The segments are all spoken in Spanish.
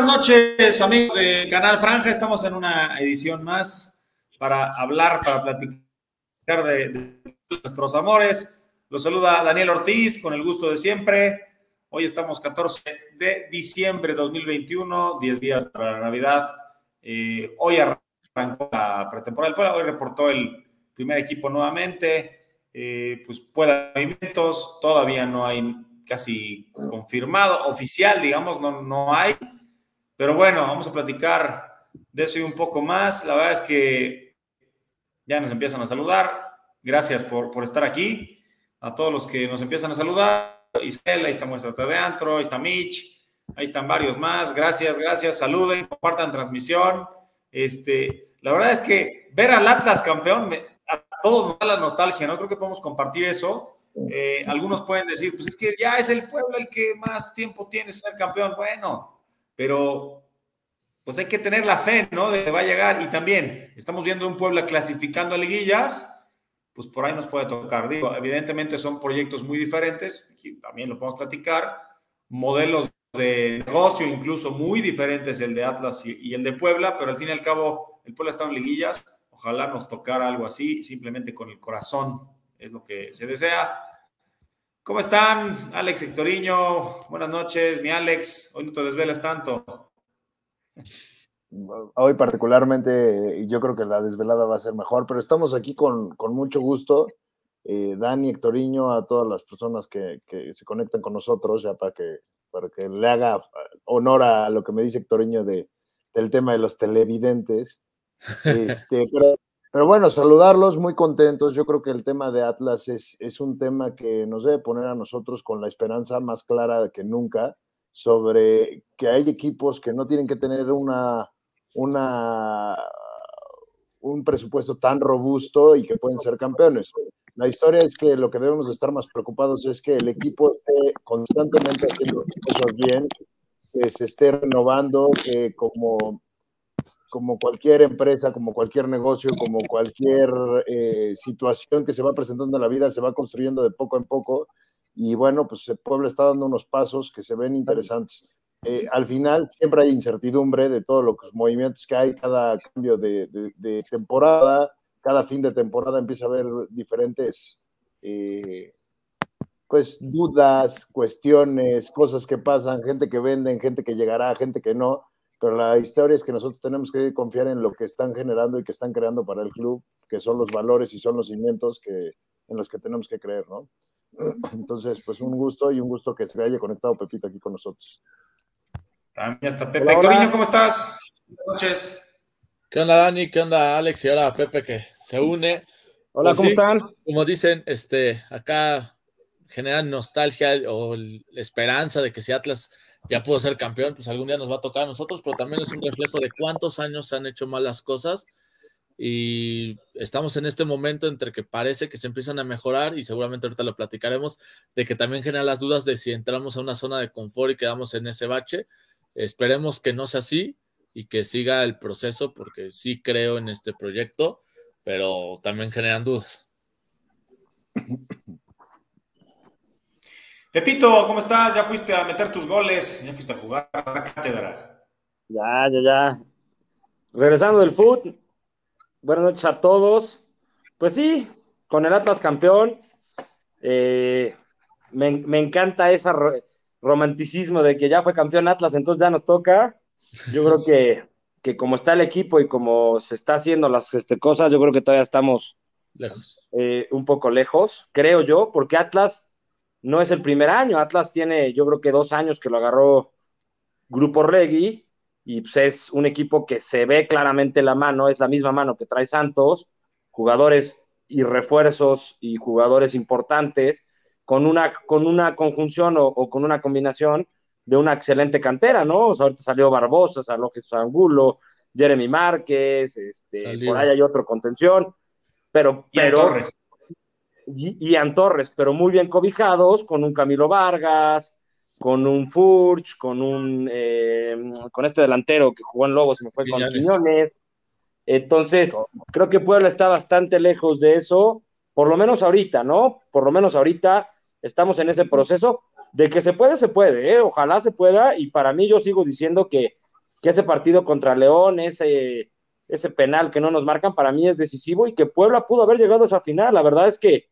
buenas noches, amigos de Canal Franja. Estamos en una edición más para hablar, para platicar de, nuestros amores. Los saluda Daniel Ortiz con el gusto de siempre. Hoy estamos 14 de diciembre de 2021, 10 días para la Navidad. Eh, hoy arrancó la pretemporada del Puebla, hoy reportó el primer equipo nuevamente. Eh, pues puede movimientos, todavía no hay casi confirmado, oficial, digamos, no, no hay pero bueno, vamos a platicar de eso y un poco más. La verdad es que ya nos empiezan a saludar. Gracias por, por estar aquí. A todos los que nos empiezan a saludar. Isabel, ahí está Muestra de Antro, ahí está Mitch, ahí están varios más. Gracias, gracias. Saluden, compartan transmisión. Este, la verdad es que ver al Atlas campeón, a todos nos da la nostalgia, ¿no? Creo que podemos compartir eso. Eh, algunos pueden decir, pues es que ya es el pueblo el que más tiempo tiene ser campeón. Bueno, pero pues hay que tener la fe, ¿no? De que va a llegar. Y también estamos viendo un Puebla clasificando a liguillas, pues por ahí nos puede tocar. Digo, evidentemente son proyectos muy diferentes, también lo podemos platicar, modelos de negocio incluso muy diferentes el de Atlas y, el de Puebla, pero al fin y al cabo el Puebla está en liguillas, ojalá nos tocara algo así, simplemente con el corazón, es lo que se desea. ¿Cómo están? Alex Hectoriño, buenas noches, mi Alex. Hoy no te desvelas tanto. Hoy particularmente yo creo que la desvelada va a ser mejor, pero estamos aquí con, mucho gusto. Eh, Dani, Hectoriño, a todas las personas que, se conectan con nosotros, ya para que, para que le haga honor a lo que me dice Hectoriño de, del tema de los televidentes. Este, pero pero bueno, saludarlos, muy contentos. Yo creo que el tema de Atlas es, es un tema que nos debe poner a nosotros con la esperanza más clara que nunca sobre que hay equipos que no tienen que tener una, una, un presupuesto tan robusto y que pueden ser campeones. La historia es que lo que debemos estar más preocupados es que el equipo esté constantemente haciendo cosas bien, que se esté renovando, que como como cualquier empresa, como cualquier negocio, como cualquier eh, situación que se va presentando en la vida, se va construyendo de poco en poco. Y bueno, pues el pueblo está dando unos pasos que se ven interesantes. Eh, al final siempre hay incertidumbre de todos los movimientos que hay, cada cambio de, temporada, cada fin de temporada empieza a haber diferentes eh, pues dudas, cuestiones, cosas que pasan, gente que venden, gente que llegará, gente que no pero la historia es que nosotros tenemos que confiar en lo que están generando y que están creando para el club, que son los valores y son los cimientos que, en los que tenemos que creer, ¿no? Entonces, pues un gusto y un gusto que se haya conectado Pepito aquí con nosotros. También está Pepe. Cariño, ¿cómo estás? Buenas noches. ¿Qué onda, Dani? ¿Qué onda, Alex? Y ahora Pepe que se une. Hola, pues ¿cómo están? Como dicen, este, acá generan nostalgia o esperanza de que si Atlas ya pudo ser campeón, pues algún día nos va a tocar a nosotros, pero también es un reflejo de cuántos años se han hecho malas cosas y estamos en este momento entre que parece que se empiezan a mejorar y seguramente ahorita lo platicaremos, de que también genera las dudas de si entramos a una zona de confort y quedamos en ese bache. Esperemos que no sea así y que siga el proceso porque sí creo en este proyecto, pero también generan dudas. Pepito, ¿cómo estás? ¿Ya fuiste a meter tus goles? ¿Ya fuiste a jugar a la cátedra? Ya, ya, ya. Regresando del foot. Buenas noches a todos. Pues sí, con el Atlas campeón. Eh, me, encanta ese romanticismo de que ya fue campeón Atlas, entonces ya nos toca. Yo creo que, que como está el equipo y como se está haciendo las este, cosas, yo creo que todavía estamos lejos. Eh, un poco lejos, creo yo, porque Atlas no es el primer año. Atlas tiene, yo creo que dos años que lo agarró Grupo Regui y pues es un equipo que se ve claramente la mano, es la misma mano que trae Santos, jugadores y refuerzos y jugadores importantes. con una, con una conjunción o, con una combinación de una excelente cantera, ¿no? O sea, ahorita salió Barbosa, salió Jesús Angulo, Jeremy Márquez, este, por ahí hay otro contención, pero, pero, Torres. Y, Ian Torres, pero muy bien cobijados, con un Camilo Vargas, con un Furch, con un, eh, con este delantero que jugó en Lobos, me fue con Quiñones. Entonces, creo que Puebla está bastante lejos de eso, por lo menos ahorita, ¿no? Por lo menos ahorita estamos en ese proceso de que se puede, se puede, ¿eh? ojalá se pueda, y para mí yo sigo diciendo que, que ese partido contra León, ese, ese penal que no nos marcan, para mí es decisivo y que Puebla pudo haber llegado a esa final. La verdad es que,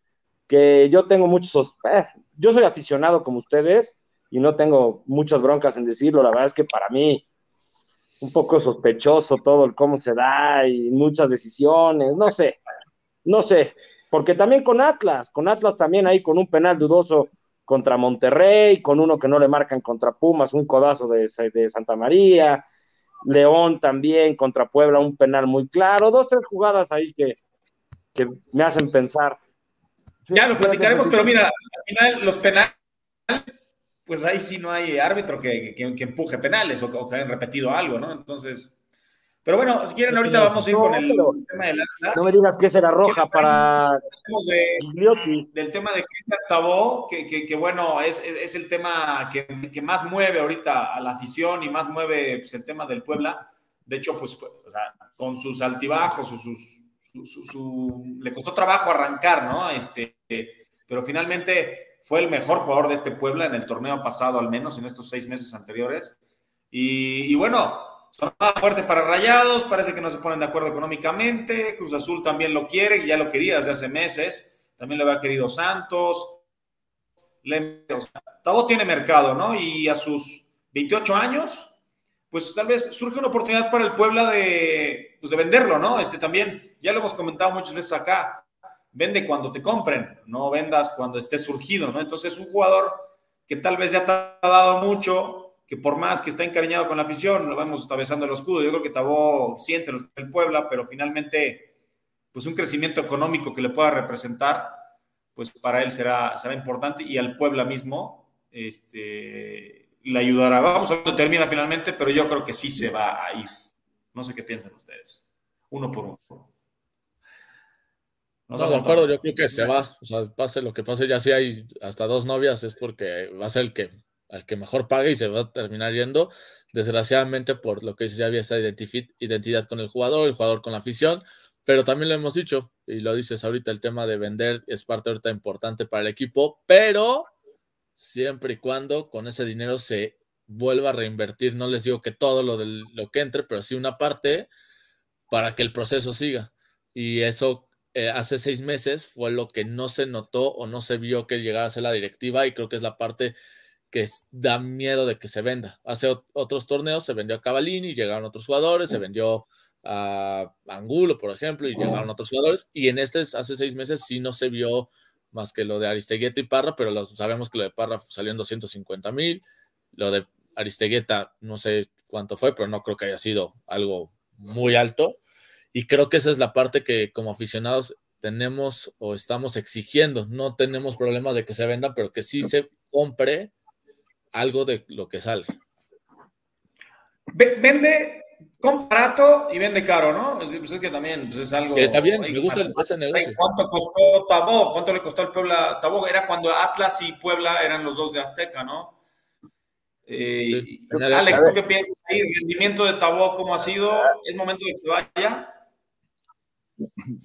que yo tengo muchos, eh, yo soy aficionado como ustedes y no tengo muchas broncas en decirlo, la verdad es que para mí un poco sospechoso todo el cómo se da y muchas decisiones, no sé, no sé, porque también con Atlas, con Atlas también ahí con un penal dudoso contra Monterrey, con uno que no le marcan contra Pumas, un codazo de, de Santa María, León también contra Puebla, un penal muy claro, dos, tres jugadas ahí que, que me hacen pensar. Ya lo platicaremos, pero mira, al final los penales pues ahí sí no hay árbitro que, empuje penales o, que hayan repetido algo, ¿no? Entonces, pero bueno, si quieren ahorita vamos a ir con el, tema del No me digas que será roja para del tema de Cristian Tabó, que, bueno, es, el tema que, más mueve ahorita a la afición y más mueve pues, el tema del Puebla. De hecho, pues, o sea, con sus altibajos, le costó trabajo arrancar, ¿no? Este, pero finalmente fue el mejor jugador de este Puebla en el torneo pasado, al menos en estos seis meses anteriores. Y, bueno, son más fuerte para Rayados, parece que no se ponen de acuerdo económicamente. Cruz Azul también lo quiere, ya lo quería desde hace meses. También lo había querido Santos. Tabo tiene mercado, ¿no? Y a sus 28 años, pues tal vez surge una oportunidad para el Puebla de, pues de venderlo, ¿no? Este también, ya lo hemos comentado muchas veces acá vende cuando te compren, no vendas cuando esté surgido, ¿no? Entonces, un jugador que tal vez ya te ha dado mucho, que por más que está encariñado con la afición, lo vemos besando el escudo. Yo creo que Tabó siente el Puebla, pero finalmente, pues un crecimiento económico que le pueda representar, pues para él será, será importante y al Puebla mismo este, le ayudará. Vamos a ver cómo termina finalmente, pero yo creo que sí se va a ir. No sé qué piensan ustedes. Uno por uno. No, de acuerdo, yo creo que se va. O sea, pase lo que pase, ya si hay hasta dos novias, es porque va a ser el que, el que mejor pague y se va a terminar yendo. Desgraciadamente, por lo que ya había esa identidad con el jugador, el jugador con la afición. Pero también lo hemos dicho, y lo dices ahorita, el tema de vender es parte ahorita importante para el equipo, pero siempre y cuando con ese dinero se vuelva a reinvertir. No les digo que todo lo, de lo que entre, pero sí una parte para que el proceso siga. Y eso eh, hace seis meses fue lo que no se notó o no se vio que llegara a ser la directiva y creo que es la parte que da miedo de que se venda. Hace otros torneos se vendió a Cavalini, llegaron otros jugadores, se vendió a Angulo, por ejemplo, y llegaron otros jugadores. Y en este, hace seis meses, sí no se vio más que lo de Aristegueta y Parra, pero sabemos que lo de Parra salió en 250 mil. Lo de Aristegueta, no sé cuánto fue, pero no creo que haya sido algo muy alto. Y creo que esa es la parte que como aficionados tenemos o estamos exigiendo. No tenemos problemas de que se venda, pero que sí se compre algo de lo que sale. Vende con barato y vende caro, ¿no? Es, pues que también pues, es algo. Está bien, me gusta ese negocio. ¿Cuánto costó Tabó? ¿Cuánto le costó al Puebla Tabó? Era cuando Atlas y Puebla eran los dos de Azteca, ¿no? Eh, Alex, ¿tú qué piensas ahí? ¿El rendimiento de Tabó cómo ha sido? ¿Es momento de que se vaya?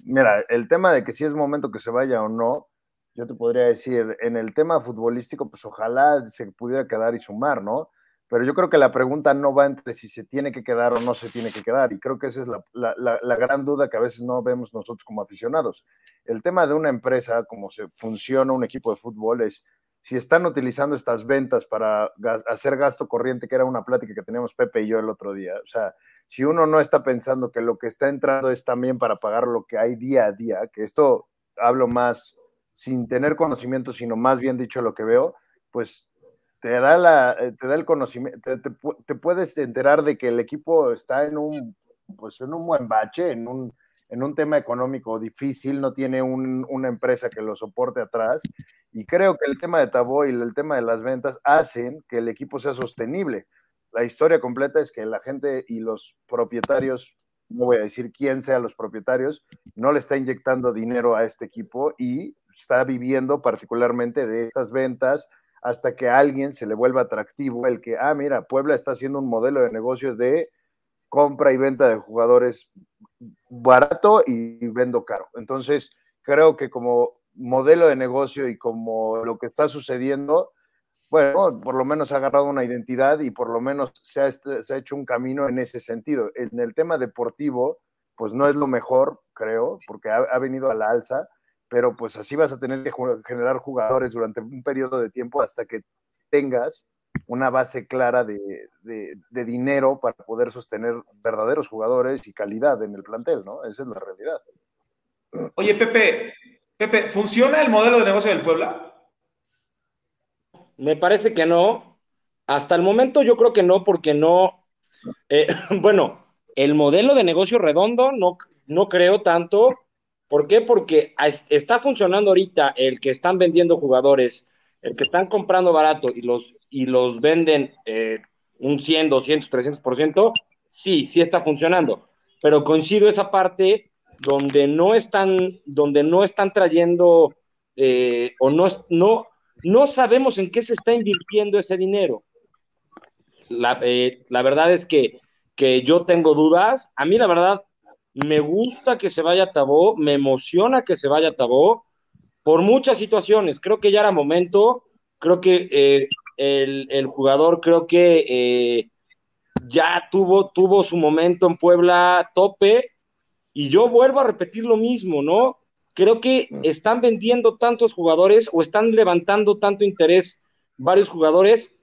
Mira, el tema de que si es momento que se vaya o no, yo te podría decir, en el tema futbolístico, pues ojalá se pudiera quedar y sumar, ¿no? Pero yo creo que la pregunta no va entre si se tiene que quedar o no se tiene que quedar, y creo que esa es la, gran duda que a veces no vemos nosotros como aficionados. El tema de una empresa, como se funciona un equipo de fútbol, es si están utilizando estas ventas para hacer gasto corriente, que era una plática que teníamos Pepe y yo el otro día, o sea, si uno no está pensando que lo que está entrando es también para pagar lo que hay día a día, que esto hablo más sin tener conocimiento, sino más bien dicho lo que veo, pues te da, la, eh, te da el conocimiento, te, puedes enterar de que el equipo está en un, pues en un buen bache, en un, en un tema económico difícil, no tiene una empresa que lo soporte atrás. Y creo que el tema de Tabo y el tema de las ventas hacen que el equipo sea sostenible. La historia completa es que la gente y los propietarios, no voy a decir quién sea los propietarios, no le está inyectando dinero a este equipo y está viviendo particularmente de estas ventas hasta que a alguien se le vuelva atractivo el que, ah, mira, Puebla está haciendo un modelo de negocio de compra y venta de jugadores barato y vendo caro. Entonces, creo que como modelo de negocio y como lo que está sucediendo, bueno, por lo menos ha agarrado una identidad y por lo menos se ha, se ha hecho un camino en ese sentido. En el tema deportivo, pues no es lo mejor, creo, porque ha, ha venido a la alza, pero pues así vas a tener que generar jugadores durante un periodo de tiempo hasta que tengas una base clara de, dinero para poder sostener verdaderos jugadores y calidad en el plantel, ¿no? Esa es la realidad. Oye, Pepe, Pepe, ¿funciona el modelo de negocio del Puebla? Me parece que no. Hasta el momento yo creo que no, porque no. Eh, bueno, el modelo de negocio redondo no, no creo tanto. ¿Por qué? Porque está funcionando ahorita el que están vendiendo jugadores el que están comprando barato y los, y los venden eh, un 100, 200, 300%, sí, sí está funcionando. Pero coincido esa parte donde no están, donde no están trayendo eh, o no, no, no sabemos en qué se está invirtiendo ese dinero. La, eh, la verdad es que, que, yo tengo dudas. A mí, la verdad, me gusta que se vaya Tabó, me emociona que se vaya Tabó, por muchas situaciones. Creo que ya era momento, creo que eh, el, jugador creo que eh, ya tuvo, tuvo su momento en Puebla tope y yo vuelvo a repetir lo mismo, ¿no? Creo que están vendiendo tantos jugadores o están levantando tanto interés varios jugadores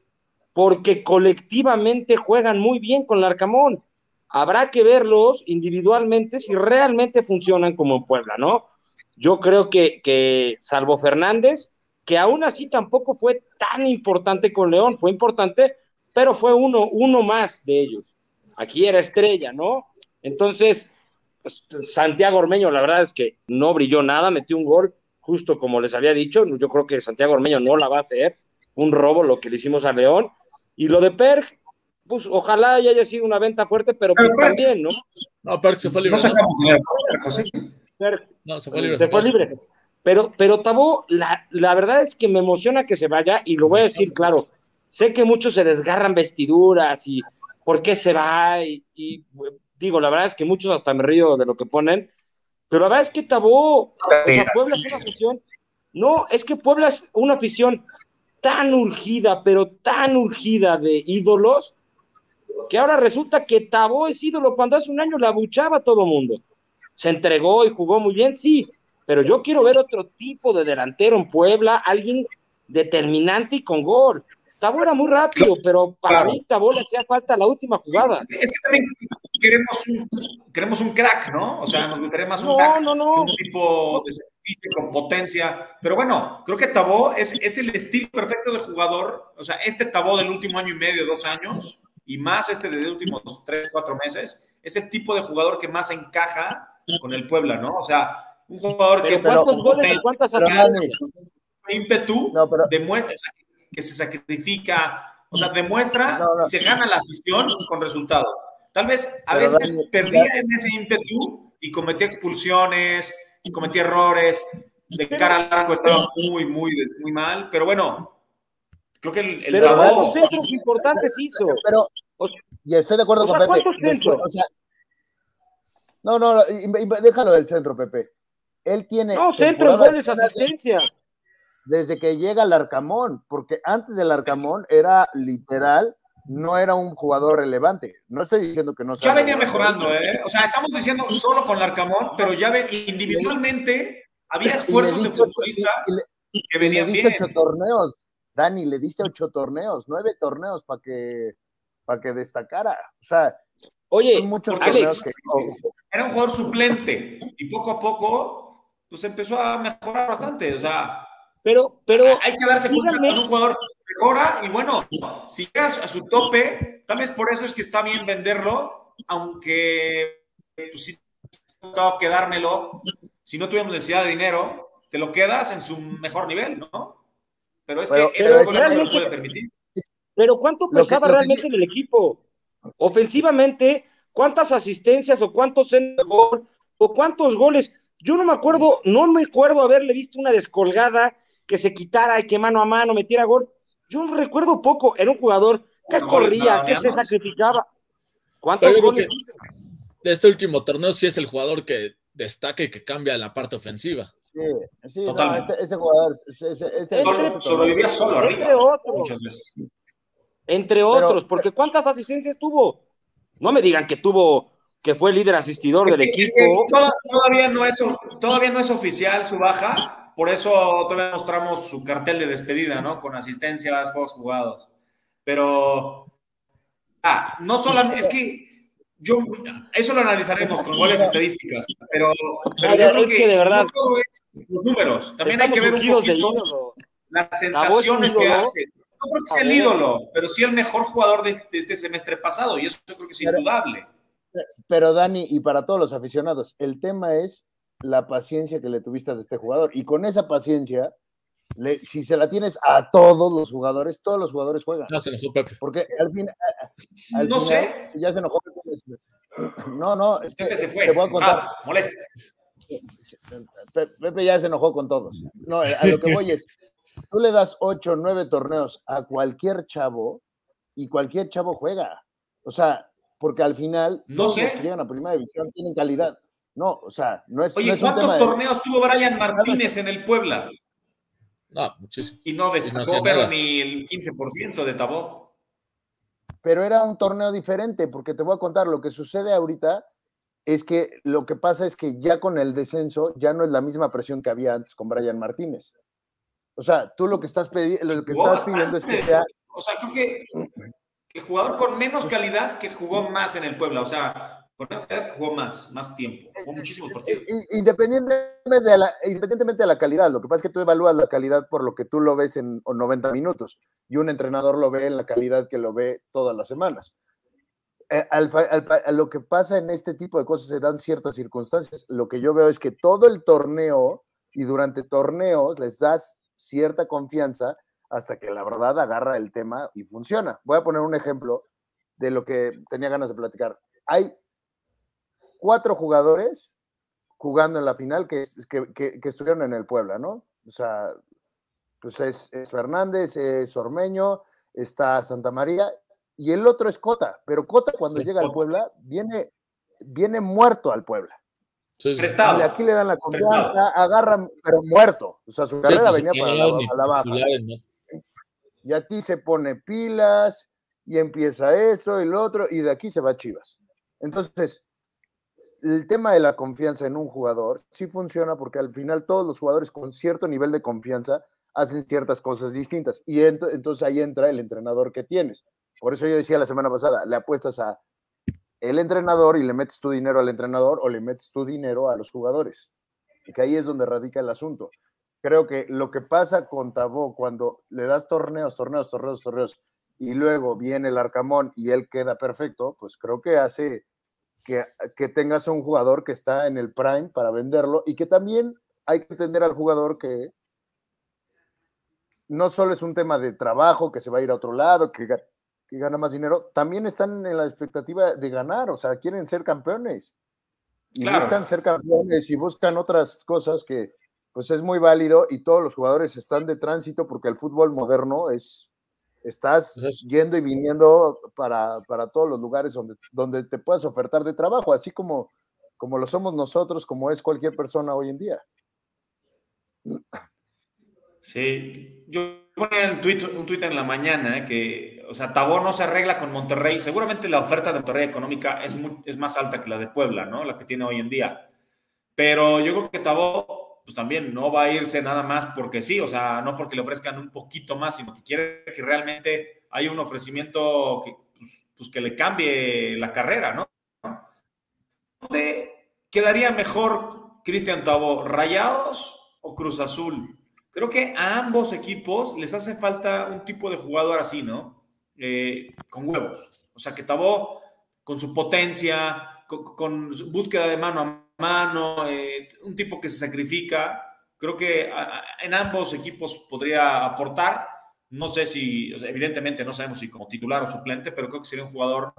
porque colectivamente juegan muy bien con el Arcamón. Habrá que verlos individualmente si realmente funcionan como en Puebla, ¿no? Yo creo que, salvo Fernández, que aún así tampoco fue tan importante con León, fue importante, pero fue uno, uno más de ellos. Aquí era estrella, ¿no? Entonces, pues, Santiago Ormeño, la verdad es que no brilló nada, metió un gol, justo como les había dicho, yo creo que Santiago Ormeño no la va a hacer, un robo lo que le hicimos a León. Y lo de Perg, pues ojalá haya sido una venta fuerte, pero, pues, también, ¿no? No, Perg se fue libre. No no, se fue libre. Pero, pero Tabo, la, la, verdad es que me emociona que se vaya y lo voy a decir claro. Sé que muchos se desgarran vestiduras y por qué se va y, digo, la verdad es que muchos hasta me río de lo que ponen, pero la verdad es que Tabo, o sea, Puebla es una afición, no, es que Puebla es una afición tan urgida, pero tan urgida de ídolos, que ahora resulta que Tabo es ídolo cuando hace un año la abuchaba a todo mundo se entregó y jugó muy bien, sí, pero yo quiero ver otro tipo de delantero en Puebla, alguien determinante y con gol. Tabo era muy rápido, pero para mí Tabo le hacía falta la última jugada. Es que también queremos un, queremos un crack, ¿no? O sea, nos gustaría más un crack no, no. un tipo de con potencia. Pero bueno, creo que Tabó es, es el estilo perfecto de jugador. O sea, este Tabó del último año y medio, dos años, y más este de los últimos tres, cuatro meses, es el tipo de jugador que más encaja con el Puebla, ¿no? O sea, un jugador que ¿cuántos goles y cuántas ímpetu demuestra que se sacrifica, o sea, demuestra, se gana la afición con resultados. Tal vez a veces perdía en ese ímpetu y cometía expulsiones, y cometía errores, de cara al arco estaba muy, muy, muy mal, pero bueno, creo que el, el pero Tabó, centros importantes hizo. Pero, y estoy de acuerdo con Pepe. o sea, no, no, déjalo del centro, Pepe. Él tiene. No, centro, goles, asistencia. Desde que llega al Arcamón, porque antes del Arcamón era literal, no era un jugador relevante. No estoy diciendo que no sea. Ya venía mejorando, ¿eh? O sea, estamos diciendo solo con el Arcamón, pero ya ven, individualmente había esfuerzos de futbolistas que venían le diste ocho torneos, Dani, le diste ocho torneos, nueve torneos para que, para que destacara. O sea, Oye, Alex, era un jugador suplente y poco a poco pues empezó a mejorar bastante, o sea, pero, pero hay que darse cuenta que un jugador mejora y bueno, si llegas a su tope, tal vez por eso es que está bien venderlo, aunque pues, tocado quedármelo, si no tuviéramos necesidad de dinero, te lo quedas en su mejor nivel, ¿no? Pero es Pero- que pero eso no lo puede permitir. Pero ¿cuánto que- pesaba que- realmente en el equipo? Ofensivamente, ¿cuántas asistencias o cuántos centros de gol o cuántos goles? Yo no me acuerdo, no me acuerdo haberle visto una descolgada que se quitara y que mano a mano metiera gol. Yo recuerdo poco, era un jugador que corría, que se sacrificaba. ¿Cuántos goles? De este último torneo sí es el jugador que destaca y que cambia la parte ofensiva. Sí, sí, no, Totalmente. este, este jugador, ese- ese- Solo- sobrevivía solo Entre arriba. otros. Muchas veces. Entre otros, porque ¿cuántas asistencias tuvo? No me digan que tuvo, que fue líder asistidor del equipo. todavía, no es, todavía no es oficial su baja, por eso todavía mostramos su cartel de despedida, ¿no? Con asistencias, juegos jugados. Pero, ah, no solamente, es que yo, eso lo analizaremos con goles estadísticas, pero, pero yo creo es que de verdad. no todo es los números, también hay que ver un poquito las sensaciones que hace. No creo que sea el ídolo, pero sí el mejor jugador de, de este semestre pasado, y eso yo creo que es Pero- indudable. Pero Dani, y para todos los aficionados, el tema es la paciencia que le tuviste a este jugador. Y con esa paciencia, le- si se la tienes a todos los jugadores, todos los jugadores juegan. No se enojó Pepe. Porque al fin, al No final, sé. si ya se enojó. No, no, es que Pepe se fue, te voy a contar. enojado, molesto. Pe- Pepe ya se enojó con todos. No, a lo que voy es, tú le das ocho, nueve torneos a cualquier chavo y cualquier chavo juega. O sea, porque al final No todos sé. los que llegan a primera división tienen calidad. No, o sea, no es, no Oye, un ¿cuántos de- torneos tuvo Brian Martínez en el Puebla? No, muchísimo. Y no Y no destacó, pero nada. ni el 15% de Tabó. Pero era un torneo diferente, porque te voy a contar, lo que sucede ahorita es que lo que pasa es que ya con el descenso ya no es la misma presión que había antes con Brian Martínez. O sea, tú lo que estás, lo que estás pidiendo es que sea O sea, creo que el jugador con menos calidad que jugó más en el Puebla. O sea, con que jugó más, más tiempo. Jugó muchísimos partidos. I- Independientemente de, la, independientemente de la calidad, lo que pasa es que tú evalúas la calidad por lo que tú lo ves en 90 minutos y un entrenador lo ve en la calidad que lo ve todas las semanas. Eh, al al a lo que pasa en este tipo de cosas se dan ciertas circunstancias. Lo que yo veo es que todo el torneo y durante torneos les das cierta confianza hasta que la verdad agarra el tema y funciona. Voy a poner un ejemplo de lo que tenía ganas de platicar. Hay cuatro jugadores jugando en la final que, que, que- que estuvieron en el Puebla, ¿no? O sea, pues es, es Fernández, es Ormeño, está Santa María y el otro es Cota, pero Cota cuando Sí, llega al. Puebla viene, viene muerto al Puebla. Sí, sí. Y aquí le dan la confianza, agarran, pero muerto. O sea, su Sí, carrera pues, venía para la, baja. Y aquí se pone pilas y empieza esto y lo otro, y de aquí se va Chivas. Entonces, el tema de la confianza en un jugador sí funciona porque al final todos los jugadores con cierto nivel de confianza hacen ciertas cosas distintas. Y ent- entonces ahí entra el entrenador que tienes. Por eso yo decía la semana pasada, le apuestas a el entrenador y le metes tu dinero al entrenador o le metes tu dinero a los jugadores. Y que ahí es donde radica el asunto. Creo que lo que pasa con Tabó cuando le das torneos, torneos, torneos, torneos, y luego viene el Arcamón y él queda perfecto, pues creo que hace que, que tengas a un jugador que está en el prime para venderlo y que también hay que entender al jugador que no solo es un tema de trabajo, que se va a ir a otro lado, que, que gana más dinero, también están en la expectativa de ganar, o sea, quieren ser campeones. Y Claro. buscan ser campeones y buscan otras cosas que pues es muy válido y todos los jugadores están de tránsito porque el fútbol moderno es, estás Es- yendo y viniendo para, para todos los lugares donde, donde te puedas ofertar de trabajo, así como, como lo somos nosotros, como es cualquier persona hoy en día. Sí, yo ponía un tuit, un tuit en la mañana que, o sea, Tabó no se arregla con Monterrey. Seguramente la oferta de Monterrey económica es, es más alta que la de Puebla, ¿no? La que tiene hoy en día. Pero yo creo que Tabó, pues también no va a irse nada más porque sí, o sea, no porque le ofrezcan un poquito más, sino que quiere que realmente haya un ofrecimiento que, pues, pues que le cambie la carrera, ¿no? ¿Dónde quedaría mejor Cristian Tabó? ¿Rayados o Cruz Azul? Creo que a ambos equipos les hace falta un tipo de jugador así, ¿no? Eh, con huevos. O sea, que Tabó, con su potencia, con, con búsqueda de mano a mano, eh, un tipo que se sacrifica. Creo que en ambos equipos podría aportar. No sé si, evidentemente no sabemos si como titular o suplente, pero creo que sería un jugador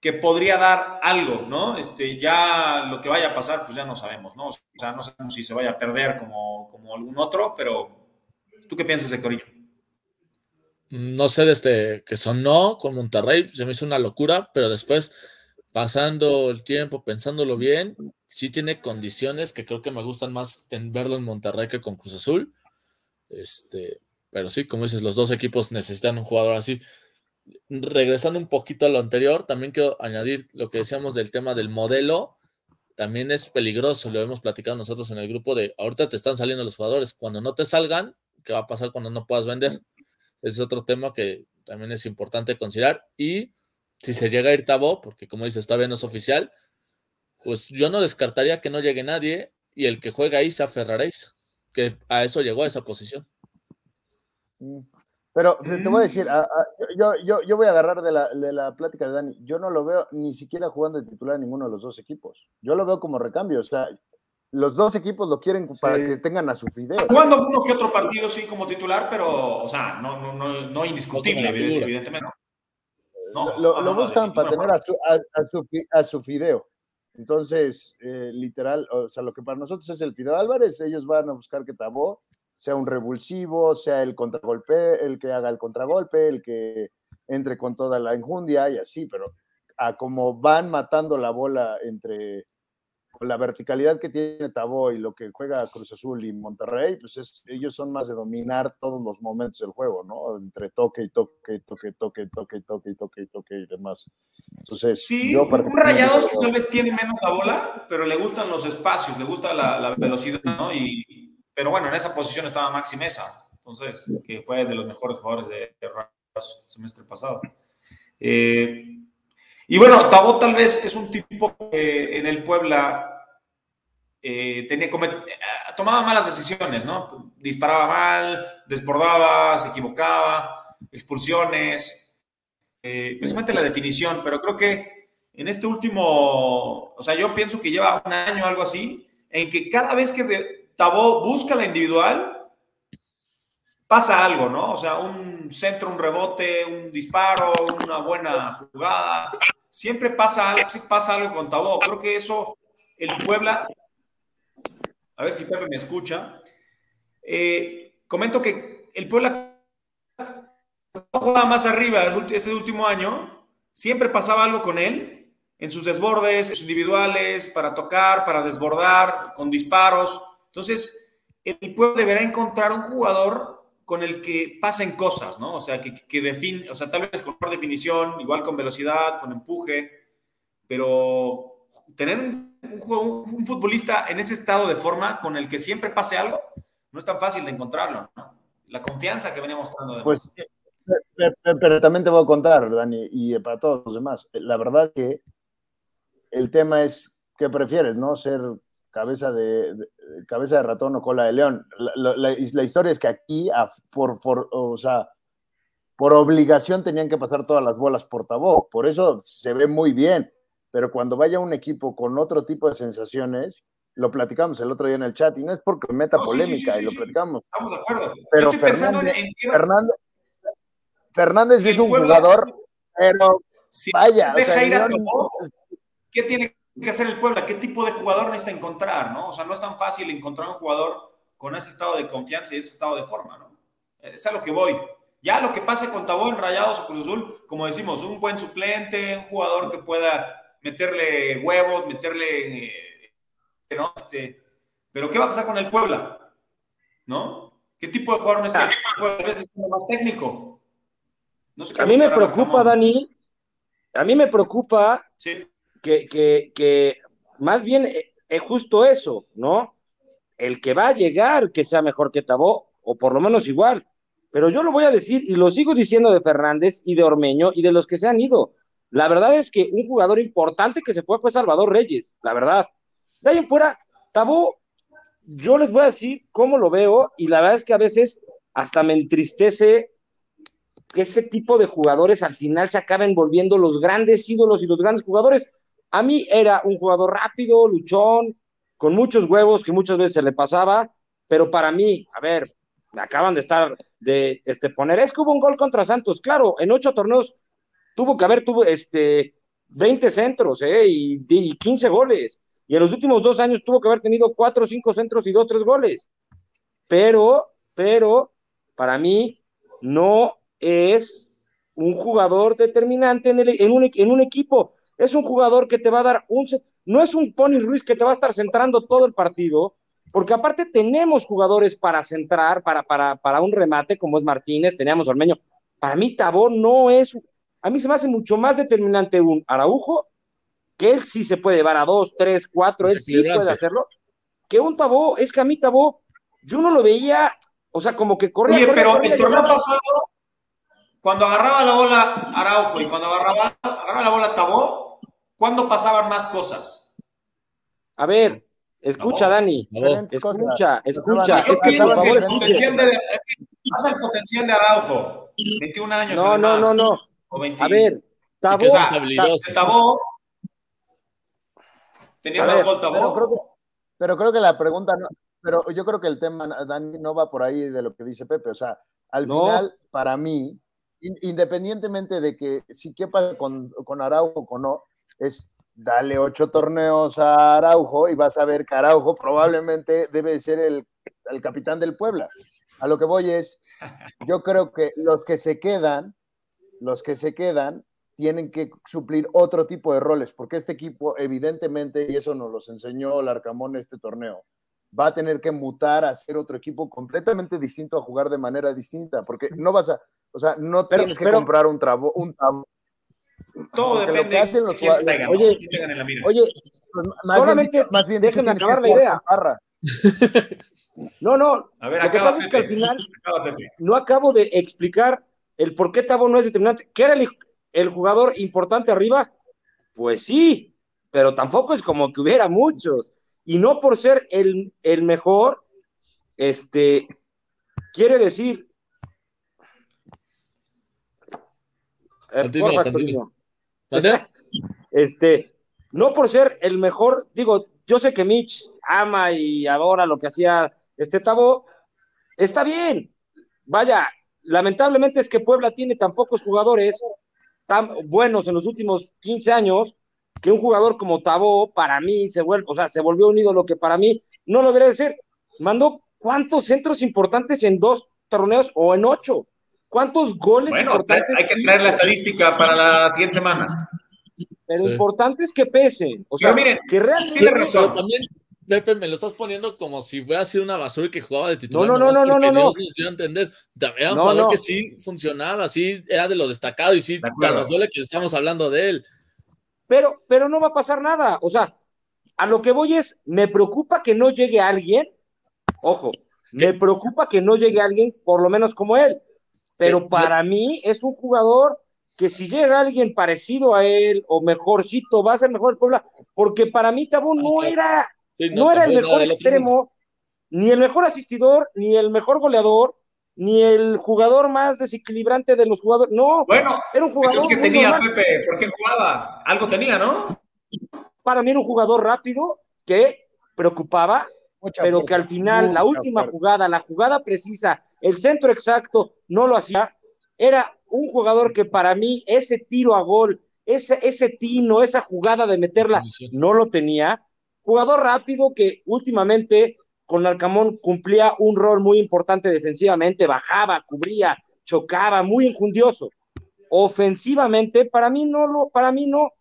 que podría dar algo, ¿no? Este, ya lo que vaya a pasar, pues ya no sabemos, ¿no? O sea, no sabemos si se vaya a perder como, como algún otro, pero ¿tú qué piensas, Hectorillo? No sé, desde que sonó con Monterrey, se me hizo una locura, pero después, pasando el tiempo, pensándolo bien, sí tiene condiciones que creo que me gustan más en verlo en Monterrey que con Cruz Azul. Este, pero sí, como dices, los dos equipos necesitan un jugador así regresando un poquito a lo anterior, también quiero añadir lo que decíamos del tema del modelo. También es peligroso, lo hemos platicado nosotros en el grupo de ahorita te están saliendo los jugadores. Cuando no te salgan, ¿qué va a pasar cuando no puedas vender? Es otro tema que también es importante considerar. Y si se llega a ir Tabo, porque como dices, todavía no es oficial, pues yo no descartaría que no llegue nadie y el que juega ahí se aferraréis, que a eso llegó a esa posición. Mm. Pero te voy a decir, mm. yo, yo, yo, voy a agarrar de la, de la, plática de Dani. Yo no lo veo ni siquiera jugando de titular en ninguno de los dos equipos. Yo lo veo como recambio. O sea, los dos equipos lo quieren para que tengan a su fideo. Jugando uno que otro partido, sí, como titular, pero, o sea, no, no, no, no indiscutible, evidentemente. No. lo, lo buscan para tener a su, a, su, a su fideo. Entonces, eh, literal, o sea, lo que para nosotros es el Fideo Álvarez, ellos van a buscar que Tabó sea un revulsivo, sea el contragolpe, el que haga el contragolpe, el que entre con toda la enjundia y así, pero a como van matando la bola entre la verticalidad que tiene Tabó y lo que juega Cruz Azul y Monterrey, pues es, ellos son más de dominar todos los momentos del juego, ¿no? Entre toque y toque y toque, toque, toque, toque, toque y toque y demás. Entonces, sí, yo un Rayados que tal vez tiene menos la bola, pero le gustan los espacios, le gusta la, la velocidad, ¿no? Y, pero bueno, en esa posición estaba Maxi Mesa, entonces, que fue de los mejores jugadores de, el semestre pasado. Eh, y bueno, Tabó tal vez es un tipo que en el Puebla eh, tenía, eh, tomaba malas decisiones, ¿no? Disparaba mal, desbordaba, se equivocaba, expulsiones, precisamente la definición, pero creo que en este último, o sea, yo pienso que lleva un año o algo así, en que cada vez que Tabó busca la individual, pasa algo, ¿no? O sea, un centro, un rebote, un disparo, una buena jugada. Siempre pasa pasa algo con Tabó. Creo que eso, el Puebla, a ver si Pepe me escucha. Eh, comento que el Puebla jugaba más arriba este último año, siempre pasaba algo con él, en sus desbordes, en sus individuales, para tocar, para desbordar, con disparos. Entonces, el pueblo deberá encontrar un jugador con el que pasen cosas, ¿no? O sea, que, que define, o sea, tal vez con mejor definición, igual con velocidad, con empuje, pero tener un, un, futbolista en ese estado de forma con el que siempre pase algo, no es tan fácil de encontrarlo, ¿no? La confianza que venía mostrando. Pues, pero también te voy a contar, Dani, y para todos los demás, la verdad que el tema es, ¿qué prefieres, no? Ser cabeza de, cabeza de ratón o cola de león. La, historia es que aquí, por, o sea, por obligación tenían que pasar todas las bolas por tabó. Por eso se ve muy bien. Pero cuando vaya un equipo con otro tipo de sensaciones, lo platicamos el otro día en el chat, y no es porque meta polémica, y lo platicamos. Estamos de acuerdo. Pero Fernández, Fernández, es un jugador, pero vaya. o sea, ¿Qué tiene que hacer el Puebla? ¿Qué tipo de jugador necesita encontrar? ¿no? O sea, no es tan fácil encontrar un jugador con ese estado de confianza y ese estado de forma. ¿no? Es a lo que voy. Ya lo que pase con Tabón, Rayados o Cruz Azul, como decimos, un buen suplente, un jugador que pueda meterle huevos, meterle. Eh, ¿no? Este, pero ¿qué va a pasar con el Puebla? ¿No? ¿Qué tipo de jugador necesita? es más técnico. No sé a mí me preocupa, Dani. A mí me preocupa sí que, más bien es justo eso, ¿no? El que va a llegar que sea mejor que Tabó, o por lo menos igual. Pero yo lo voy a decir y lo sigo diciendo de Fernández y de Ormeño y de los que se han ido. La verdad es que un jugador importante que se fue fue Salvador Reyes, la verdad. De ahí en fuera, Tabó, yo les voy a decir cómo lo veo y la verdad es que a veces hasta me entristece que ese tipo de jugadores al final se acaben volviendo los grandes ídolos y los grandes jugadores A mí era un jugador rápido, luchón, con muchos huevos que muchas veces se le pasaba, pero para mí, a ver, me acaban de estar de este, poner, es que hubo un gol contra Santos, claro, en ocho torneos tuvo que haber tuvo este 20 centros ¿eh? y, y 15 goles, y en los últimos dos años tuvo que haber tenido cuatro o cinco centros y dos, tres goles, pero, pero, para mí no es un jugador determinante en, un equipo, es un jugador que te va a dar un, no es un Pony Ruiz que te va a estar centrando todo el partido, porque aparte tenemos jugadores para centrar, para, para, para un remate, como es Martínez, teníamos Ormeño. Para mí, Tabó no es. A mí se me hace mucho más determinante un Araujo, que él sí se puede llevar a dos, tres, cuatro, él sí puede hacerlo, que un Tabó. Es que a mí Tabó, yo no lo veía, o sea, como que corría. Oye, pero corría, el torneo pasado, cuando agarraba la bola Araujo y cuando agarraba, agarraba la bola Tabó, ¿cuándo pasaban más cosas? A ver, Escucha, Dani. Escucha, escucha. Es que, por favor, el potencial de, pasa el potencial de Araujo. 21 años. No, no, no, no. A ver, Tabó. Tabó tenía más gol Tabó. Pero creo, que, pero creo que la pregunta no. Pero yo creo que el tema, Dani, no va por ahí de lo que dice Pepe. O sea, al no. final, para mí, independientemente de que si quepa con, con Araujo o no, es dale ocho torneos a Araujo y vas a ver que Araujo probablemente debe ser el, el, capitán del Puebla. A lo que voy es, yo creo que los que se quedan, los que se quedan, tienen que suplir otro tipo de roles, porque este equipo, evidentemente, y eso nos los enseñó el Arcamón este torneo, va a tener que mutar a ser otro equipo completamente distinto a jugar de manera distinta, porque no vas a, o sea, no pero, tienes que pero, comprar un trabo, un trabo todo Porque depende de quién quién traigan, oye, ¿no? quién en la mira. Oye, pues, más solamente bien, más bien déjenme acabar la idea. No, no. A ver, lo que pasa Pepe. es que al final acaba, no acabo de explicar el por qué Tabo no es determinante. ¿Que era el, el, jugador importante arriba? Pues sí, pero tampoco es como que hubiera muchos. Y no por ser el, el mejor, este, quiere decir. Eh, Continúa, porfa, continúa. Este, no por ser el mejor, digo, yo sé que Mitch ama y adora lo que hacía este Tabo, está bien. Vaya, lamentablemente es que Puebla tiene tan pocos jugadores tan buenos en los últimos 15 años que un jugador como Tabo para mí se vuelve, o sea, se volvió un ídolo que para mí no lo debería de ser. Mandó cuántos centros importantes en dos torneos o en ocho. ¿Cuántos goles bueno, importantes? Hay que traer la estadística para la siguiente semana. Pero sí. importante es que pesen. O sea, miren, que realmente. tiene razón. también, Pepe, me lo estás poniendo como si fuera sido una basura y que jugaba de titular. No, no, no, no, no, no. Entender. También era un No, jugador no. que sí funcionaba, sí era de lo destacado y sí De nos duele que estamos hablando de él. Pero, pero no va a pasar nada. O sea, a lo que voy es, me preocupa que no llegue alguien. Ojo, me preocupa que no llegue alguien, por lo menos como él. Pero Sí. para mí es un jugador que si llega alguien parecido a él o mejorcito, va a ser mejor el Puebla, porque para mí Tabú no claro. era, Sí, no era el mejor extremo, ni el mejor asistidor, ni el mejor goleador, ni el jugador más desequilibrante de los jugadores. No, Bueno, era un jugador ¿qué muy tenía normal. Pepe? ¿Por qué jugaba? Algo tenía, ¿no? Para mí era un jugador rápido que preocupaba, Mucha pero fuerza, que al final la última fuerza. jugada, la jugada precisa, el centro exacto, no lo hacía. Era un jugador que para mí ese tiro a gol, ese, ese tino, esa jugada de meterla, Sí, sí. no lo tenía. Jugador rápido que últimamente con Alcamón cumplía un rol muy importante defensivamente, bajaba, cubría, chocaba, muy injundioso. Ofensivamente, para mí no lo, para mí no.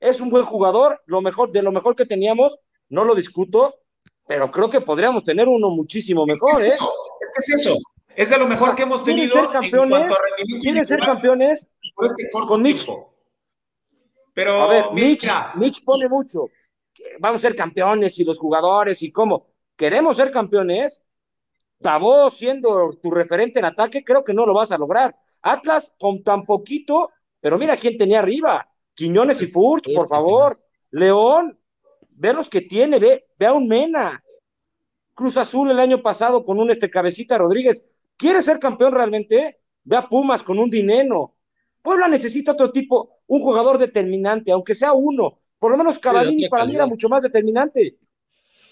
Es un buen jugador, lo mejor, de lo mejor que teníamos, no lo discuto, pero creo que podríamos tener uno muchísimo mejor, ¿Qué es ¿eh? ¿Qué es eso? Es de lo mejor que hemos ¿Quieren tenido ser en campeones? cuanto a rendimiento ¿Quieren ser campeones? por este corto Con Mitch. tiempo. Pero, A ver, Mitch, pone mucho. Vamos a ser campeones y los jugadores y cómo. Queremos ser campeones. Tabó siendo tu referente en ataque, creo que no lo vas a lograr. Atlas con tan poquito, pero mira quién tenía arriba. Quiñones y Furch, por favor. León, ve los que tiene, ve, ve a un Mena. Cruz Azul el año pasado con un este cabecita Rodríguez. ¿Quiere ser campeón realmente? Ve a Pumas con un dinero. Puebla necesita otro tipo, un jugador determinante, aunque sea uno, Por lo menos Cavallini para mí era mucho más determinante.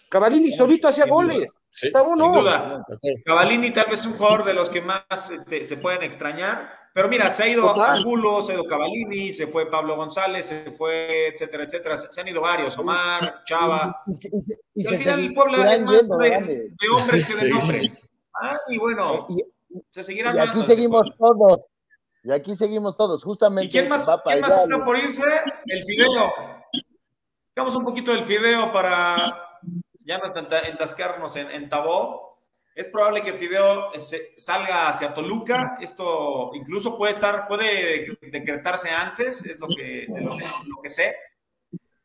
Cavallini solito hacía goles. Sí, sin duda. Cavallini tal vez es un jugador de los que más este, se pueden extrañar. Pero mira, se ha ido Angulo, se ha ido Cavallini, se fue Pablo González, se fue, etcétera, etcétera. Se, han ido varios, Omar, Chava. Y, al final el Puebla es más de, hombres que de nombres. Ah, y bueno, se seguirán y aquí seguimos todos. Y aquí seguimos todos, justamente. ¿Y quién más, ¿quién más está por irse? El Fideo. Digamos un poquito del Fideo para ya no entascarnos en, en Tabó. Es probable que Fideo salga hacia Toluca. Esto incluso puede estar, puede decretarse antes, es lo que, lo, que sé.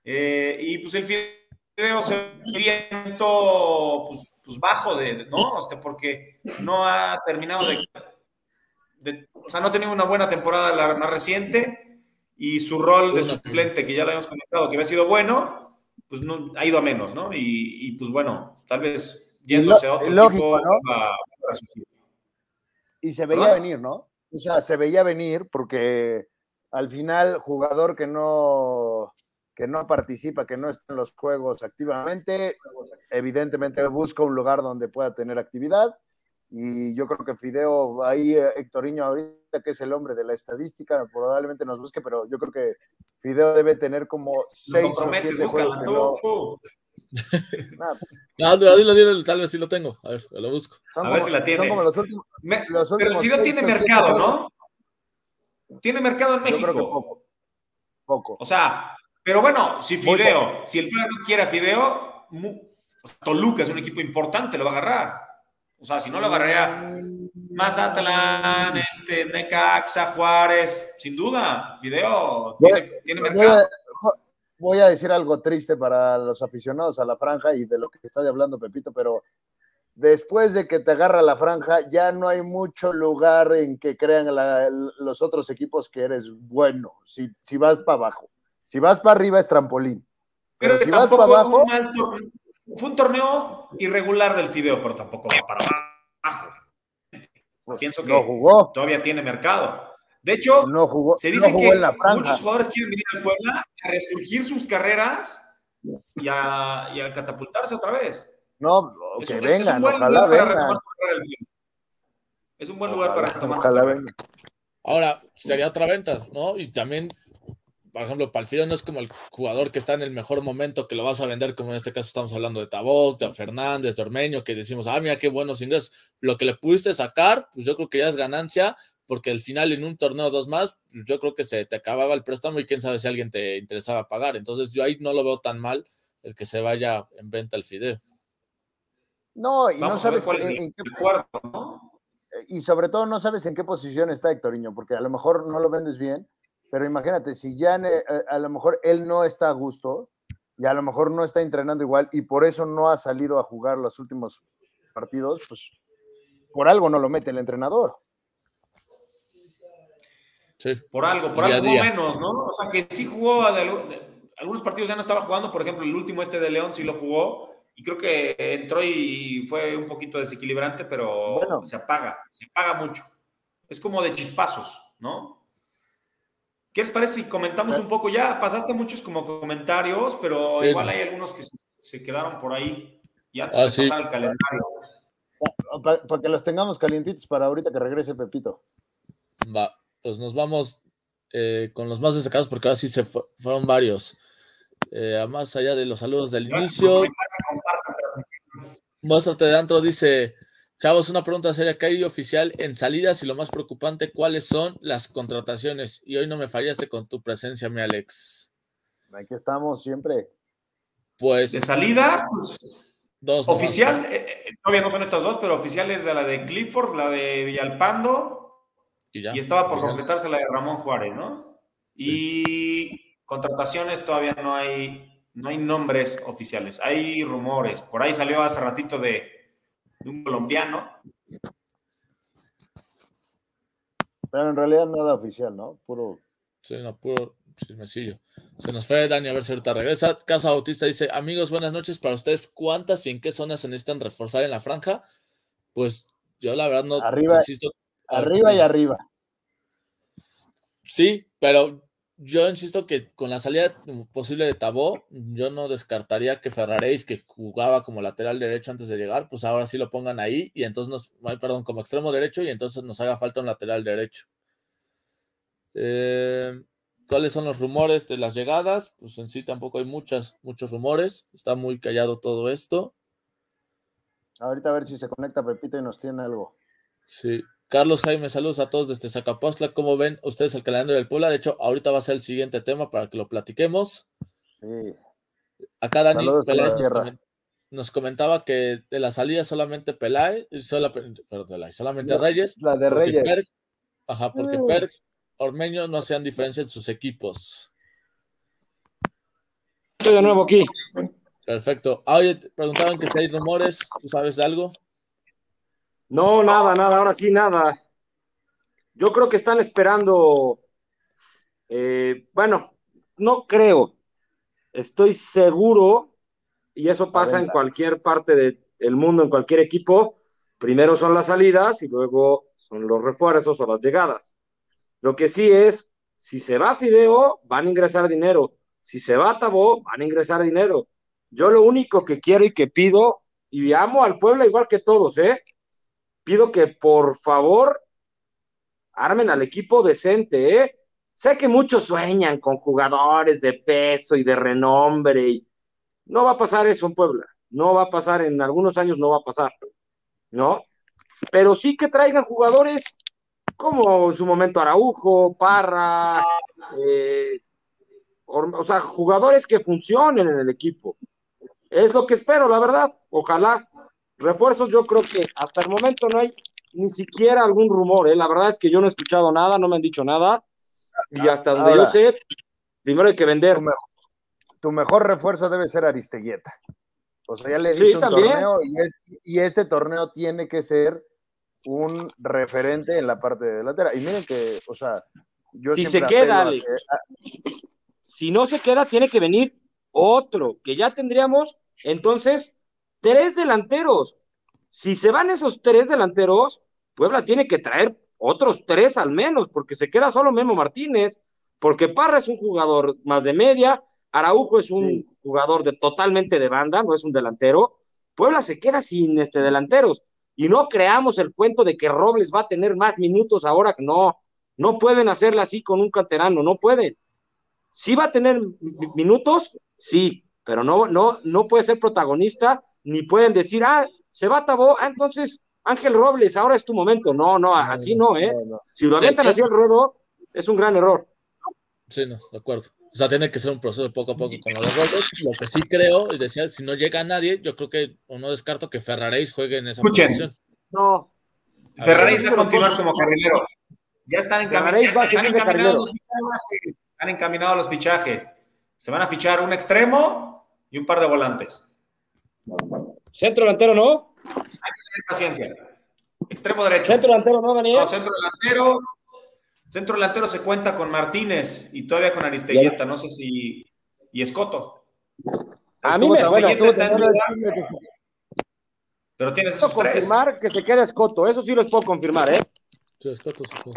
Eh, y pues el Fideo se viento pues, pues, bajo de, ¿no? Este, porque no ha terminado de, o sea, no ha tenido una buena temporada la más reciente y su rol de suplente, que ya lo habíamos comentado, que había sido bueno, pues no, ha ido a menos, ¿no? Y, pues bueno, tal vez yéndose a otro lógico, ¿no? Y se veía venir, ¿no? O sea, se veía venir porque al final jugador que no que no participa, que no está en los juegos activamente, evidentemente busca un lugar donde pueda tener actividad y yo creo que Fideo, ahí eh, Héctorinho ahorita, que es el hombre de la estadística, probablemente nos busque, pero yo creo que Fideo debe tener como seis o siete juegos que no... no, dilo, dilo, tal vez sí lo tengo. A ver, lo busco. a ver si la tiene. Son como los últimos, los últimos pero Fideo tiene mercado, ¿no? Tiene mercado en México. poco. poco. O sea, pero bueno, si Fideo, si el pueblo no quiere a Fideo, Toluca es un equipo importante, lo va a agarrar. O sea, si no lo agarraría Mazatlán, este, Necaxa, Juárez, sin duda, Video tiene, mercado. Voy a, decir algo triste para los aficionados a la franja y de lo que está hablando Pepito, pero después de que te agarra la franja, ya no hay mucho lugar en que crean los otros equipos que eres bueno, si, si vas para abajo. Si vas para arriba es trampolín. Pero, si vas para abajo... Fue un torneo irregular del Fideo, pero tampoco va para abajo. Pues Pienso que todavía tiene mercado. De hecho, no jugó, se dice que muchos jugadores quieren venir al Puebla a resurgir sus carreras y a, catapultarse otra vez. No, que vengan, ojalá vengan. Es un buen lugar para retomar. Ahora, sería otra venta, ¿no? Y también por ejemplo, Palfiro no es como el jugador que está en el mejor momento que lo vas a vender, como en este caso estamos hablando de Tabok, de Fernández, de Ormeño, que decimos, ah, mira qué buenos ingresos. Lo que le pudiste sacar, pues yo creo que ya es ganancia, porque al final en un torneo dos más, pues yo creo que se te acababa el préstamo y quién sabe si alguien te interesaba pagar. Entonces yo ahí no lo veo tan mal el que se vaya en venta el Fideo. No, y no sabes en, qué cuarto, ¿no? Y sobre todo no sabes en qué posición está Hectorinho, porque a lo mejor no lo vendes bien pero imagínate, si ya eh, a, lo mejor él no está a gusto y a lo mejor no está entrenando igual y por eso no ha salido a jugar los últimos partidos, pues por algo no lo mete el entrenador. Sí. Por algo, por algo menos, ¿no? O sea, que sí jugó, algunos partidos ya no estaba jugando, por ejemplo, el último este de León sí lo jugó y creo que entró y fue un poquito desequilibrante, pero se apaga, se apaga mucho. Es como de chispazos, ¿no? ¿Qué les parece si comentamos un poco? Ya pasaste muchos como comentarios, pero igual hay algunos que se, quedaron por ahí y antes ah, de pasar el calendario. Para, que los tengamos calientitos para ahorita que regrese Pepito. Va, pues nos vamos eh, con los más destacados porque ahora sí se fueron varios. Eh, más allá de los saludos del inicio. Muéstrate de antro dice Chavos, una pregunta seria. ¿Qué hay oficial en salidas? Y lo más preocupante, ¿cuáles son las contrataciones? Y hoy no me fallaste con tu presencia, mi Alex. Aquí estamos siempre. Pues. De salidas, pues. Dos. Oficial, eh, eh, todavía no son estas dos, pero oficiales de la de Clifford, la de Villalpando. Y, ya, y estaba por completarse la de Ramón Juárez, ¿no? Y contrataciones todavía no hay, no hay nombres oficiales. Hay rumores. Por ahí salió hace ratito de un colombiano. Pero en realidad nada oficial, ¿no? Puro. Sí, no, puro chismecillo. Se nos fue Dani, a ver si ahorita regresa. Casa Bautista dice: Amigos, buenas noches para ustedes. ¿Cuántas y en qué zonas se necesitan reforzar en la franja? Pues yo la verdad no arriba, Arriba y arriba. Sí, pero yo insisto que con la salida posible de Tabó, yo no descartaría que Ferraréis, que jugaba como lateral derecho antes de llegar, pues ahora sí lo pongan ahí y entonces nos, perdón, como extremo derecho y entonces nos haga falta un lateral derecho. Eh, ¿Cuáles son los rumores de las llegadas? Pues en sí tampoco hay muchas, muchos rumores. Está muy callado todo esto. Ahorita a ver si se conecta Pepito y nos tiene algo. Sí. Carlos Jaime, saludos a todos desde Zacapostla. ¿Cómo ven ustedes el calendario del Puebla? De hecho, ahorita va a ser el siguiente tema para que lo platiquemos. Sí. Acá Dani Peláez nos, comentaba que de la salida solamente Peláez, solamente, solamente Reyes. La de Reyes. ajá, porque uh. Ormeño no hacían diferencia en sus equipos. Estoy de nuevo aquí. Perfecto. Ah, oye, preguntaban que si hay rumores, ¿tú sabes de algo? No, nada, nada, ahora sí, nada. Yo creo que están esperando, eh, bueno, no creo, estoy seguro, y eso pasa en cualquier parte del mundo, en cualquier equipo, primero son las salidas y luego son los refuerzos o las llegadas. Lo que sí es, si se va Fideo, van a ingresar dinero. Si se va Tabó, van a ingresar dinero. Yo lo único que quiero y que pido, y amo al pueblo igual que todos, ¿eh? Pido que por favor armen al equipo decente, ¿eh? Sé que muchos sueñan con jugadores de peso y de renombre y no va a pasar eso en Puebla, no va a pasar, en algunos años no va a pasar, ¿no? Pero sí que traigan jugadores como en su momento Araujo, Parra, eh, o sea, jugadores que funcionen en el equipo. Es lo que espero, la verdad. Ojalá. Refuerzos, yo creo que hasta el momento no hay ni siquiera algún rumor, ¿eh? La verdad es que yo no he escuchado nada, no me han dicho nada. Y hasta donde yo sé, primero hay que vender. Tu mejor, refuerzo debe ser Aristeguieta. O sea, ya le diste un torneo y, este torneo tiene que ser un referente en la parte delantera. Y miren que, o sea, yo si se queda, Alex, si no se queda, tiene que venir otro, que ya tendríamos entonces tres delanteros. Si se van esos tres delanteros, Puebla tiene que traer otros tres al menos, porque se queda solo Memo Martínez, porque Parra es un jugador más de media, Araujo es un jugador de totalmente de banda, no es un delantero. Puebla se queda sin este delanteros y no creamos el cuento de que Robles va a tener más minutos ahora que no, no pueden hacerla así con un canterano, no pueden. Sí va a tener minutos, sí, pero no, no, no puede ser protagonista ni pueden decir, ah, se va Tabó, ah, entonces Ángel Robles, ahora es tu momento. No, no, así no, ¿eh? Si lo avientan así al ruedo, es un gran error. Sí, no, de acuerdo. O sea, tiene que ser un proceso poco a poco con los Robles. Lo que sí creo, es decir, si no llega nadie, yo creo que, o no descarto que Ferraréis juegue en esa posición. No. Ferraréis va a continuar como carrilero. Ya están, encaminados, están, encaminados están encaminados los fichajes. Se van a fichar un extremo y un par de volantes. Centro delantero, ¿no? Hay que tener paciencia. Extremo derecho. Centro delantero, ¿no, Daniel? No, centro delantero. Centro delantero se cuenta con Martínez y todavía con Aristeguieta. No sé si. Y Escoto. A mí me bueno, Pero tienes esos confirmar que se queda Escoto. Eso sí los puedo confirmar, ¿eh? Sí, Escoto sí.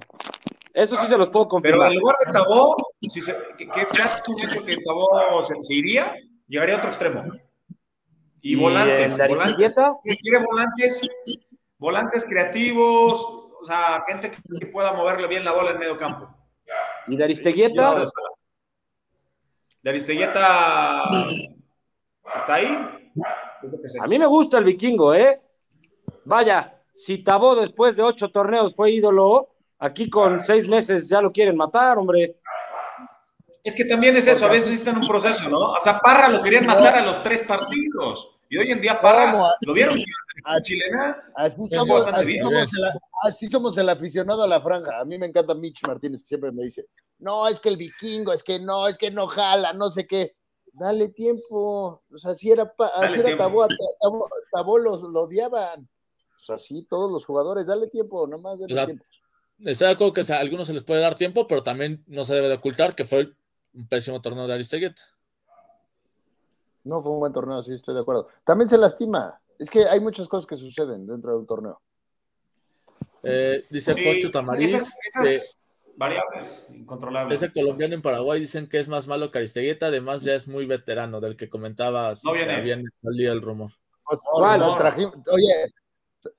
Eso sí se los puedo confirmar. Pero en lugar de Tabó, si se, que, que es un hecho que Tabó se, se iría, llegaría a otro extremo. Y, volantes, volantes. quiere volantes, volantes creativos, o sea, gente que pueda moverle bien la bola en medio campo. ¿Y de Aristeguieta? ¿De Aristeguieta está ahí? A mí me gusta el vikingo, ¿eh? Vaya, si Tabó después de ocho torneos fue ídolo, aquí con seis meses ya lo quieren matar, hombre. Es que también es eso, a veces necesitan un proceso, ¿no? O sea, Parra lo querían matar a los tres partidos. Y hoy en día Parra, ¿lo vieron? chilena. Así somos, así, somos el, así somos el aficionado a la franja. A mí me encanta Mitch Martínez, que siempre me dice, no, es que el vikingo, es que no, es que no jala, no sé qué. Dale tiempo. O sea, así era, así era Tabó, Tabó, los, lo odiaban. O sea, sí, todos los jugadores, dale tiempo, nomás dale tiempo. Estoy de acuerdo que a algunos se les puede dar tiempo, pero también no se debe de ocultar que fue un pésimo torneo de Aristeguieta. No fue un buen torneo, sí, estoy de acuerdo. También se lastima. Es que hay muchas cosas que suceden dentro de un torneo. Eh, dice Pocho Tamariz. variables, incontrolables. Ese colombiano en Paraguay dicen que es más malo que Aristeguieta, además ya es muy veterano, del que comentabas. No viene. Había salido el rumor. Pues, oye,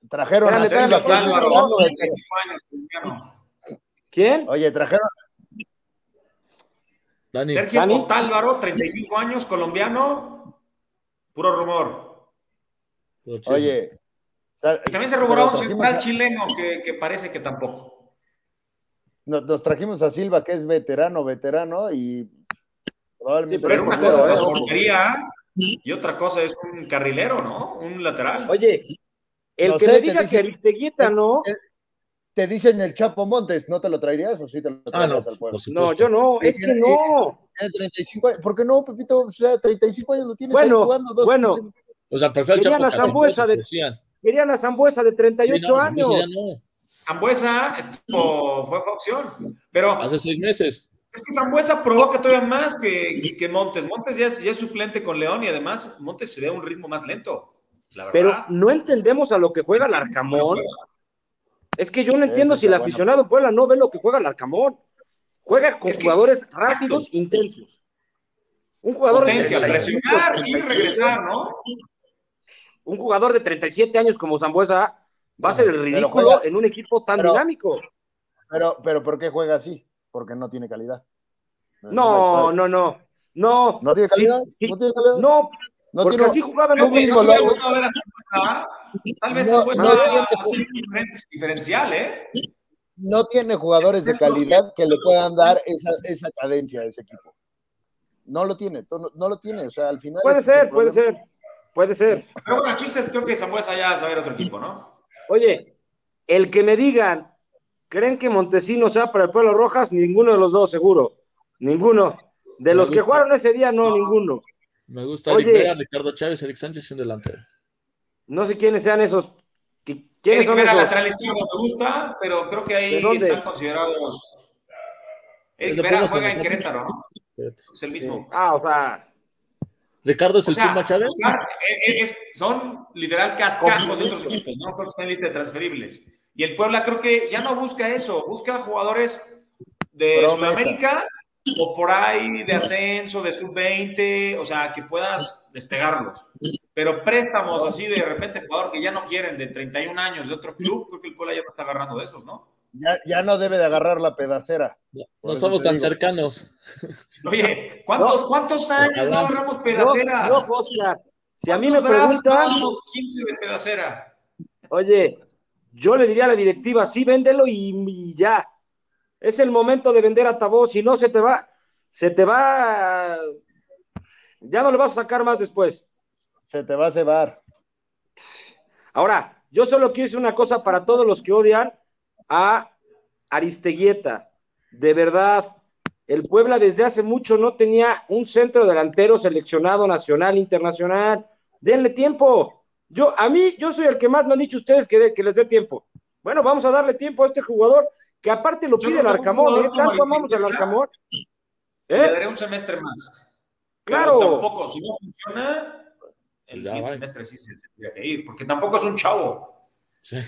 trajeron a Sergio que es Álvaro, veterano, 25 años, colombiano. ¿Quién? Oye, trajeron, Dani, Sergio Dani. Otálvaro, 35 años, colombiano, puro rumor. oye. también se rumoraba un central a- chileno que, que parece que tampoco. Nos, nos trajimos a Silva, que es veterano, veterano, y probablemente. Sí, Pero una cosa es eh, la portería y otra cosa es un carrilero, ¿no? Un lateral. Oye, el No que sé, me diga dice- que Aristeguieta no, Te dicen el Chapo Montes, ¿no te lo traerías o sí te lo Ah, no, traerías al pueblo? por supuesto. no, yo no, es que no. Tiene 35 años. ¿Por qué no, Pepito? O sea, 35 años lo tienes Bueno, ahí jugando dos bueno. O sea, prefiero el Querían Chapo a Casillas, Zambuesa de-. Querían a Zambuesa de Sí, 38 no, años. Zambuesa ya no, Zambuesa estuvo- fue opción. Pero hace seis meses. es que Zambuesa provoca todavía más que, que- que Montes. Montes ya es, ya es suplente con León y además Montes se ve a un ritmo más lento. La verdad. Pero no entendemos a lo que juega el Arcamón. Es que yo no entiendo si el buena. aficionado Puebla no ve lo que juega el Arcamón. Juega con Es que- jugadores rápidos, intensos. Un jugador Potencia, de 35, presionar y 37, regresar, ¿no? Un jugador de 37 años como Zambuesa va a ser el ridículo juega- en un equipo tan pero- dinámico. Pero, pero ¿por qué juega así? Porque no tiene calidad. La No, historia. no, no. No, ¿No tiene Sí, calidad? sí. ¿No tiene calidad? no, No porque tiene- así jugaba en Tú otros mismo lo Zambuesa, Tal vez No, no tiene- diferencial, ¿eh? no tiene jugadores de calidad que le puedan dar esa, esa cadencia a ese equipo. No lo tiene, no, no lo tiene. O sea, al final. Puede ser, puede ser, puede ser. Pero bueno, el chiste es creo que Zambuesa ya va a ver otro equipo, ¿no? Oye, el que me digan, ¿creen que Montesinos sea para el Pueblo Rojas? Ninguno de los dos, seguro. Ninguno. De los que jugaron ese día, no, ninguno. Me gusta Oye. Eric Vera, Ricardo Chávez, Eric Sánchez y un delantero. No sé quiénes sean esos. ¿Qui- ¿Quiénes Eric son Vera, esos? lateral izquierdo, me gusta, pero creo que ¿De ahí están considerados. Eric Vera juega en. Querétaro, ¿no? Es el mismo. Ah, o sea, Ricardo es O el sea, Puma Chávez. eh, eh, es- son literal cascajos de otros equipos, ¿no? Creo que están en lista de transferibles. Y el Puebla creo que ya no busca eso, busca jugadores de Promesa. Sudamérica o por ahí de ascenso, de sub-20, o sea, que puedas despegarlos. Pero préstamos así de repente, jugador que ya no quieren, de 31 años, de otro club, creo que el Puebla ya no está agarrando de esos, ¿no? Ya, ya no debe de agarrar la pedacera. No, somos tan digo. cercanos. Oye, ¿cuántos, ¿cuántos años no agarramos Oscar, si a mí me ¿Cuántos drafts preguntan, llevamos 15 de pedacera. oye, yo le diría a la directiva, sí, véndelo y, y ya. Es el momento de vender a Tabó, si no se te va, se te va, ya no lo vas a sacar más después. Se te va a cebar. Ahora, yo solo quiero decir una cosa para todos los que odian a Aristeguieta. De verdad, el Puebla desde hace mucho no tenía un centro delantero seleccionado nacional, internacional. Denle tiempo. Yo, a mí, yo soy el que más me han dicho ustedes que, de- que les dé tiempo. Bueno, vamos a darle tiempo a este jugador que aparte lo Yo pide el Arcamón, ¿eh? Tanto amamos al Arcamón. Le ¿Eh? daré un semestre más. Claro. Pero tampoco, si no funciona, el Ya siguiente va. semestre sí se tendría que ir, porque tampoco es un chavo. Sí.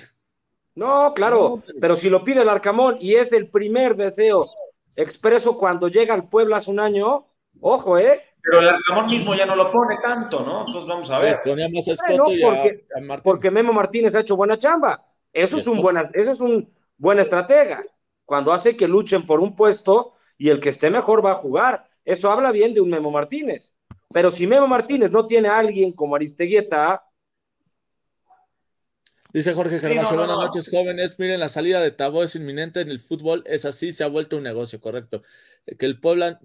No, claro, No, pero- pero si lo pide el Arcamón y es el primer deseo expreso cuando llega al Puebla hace un año, ojo, ¿eh? Pero el Ramón mismo ya no lo pone tanto, ¿no? Entonces vamos a Sí, ver. ponía más a Escoto y a, porque- a Martínez. Porque Memo Martínez ha hecho buena chamba. Eso es un buena, eso es un buen estratega. Cuando hace que luchen por un puesto y el que esté mejor va a jugar. Eso habla bien de un Memo Martínez. Pero si Memo Martínez no tiene a alguien como Aristeguieta, Dice Jorge Sí, Gervasio, no, no, buenas no. noches jóvenes. Miren, la salida de Tabó es inminente en el fútbol, es así, se ha vuelto un negocio, correcto. Eh, Que el Puebla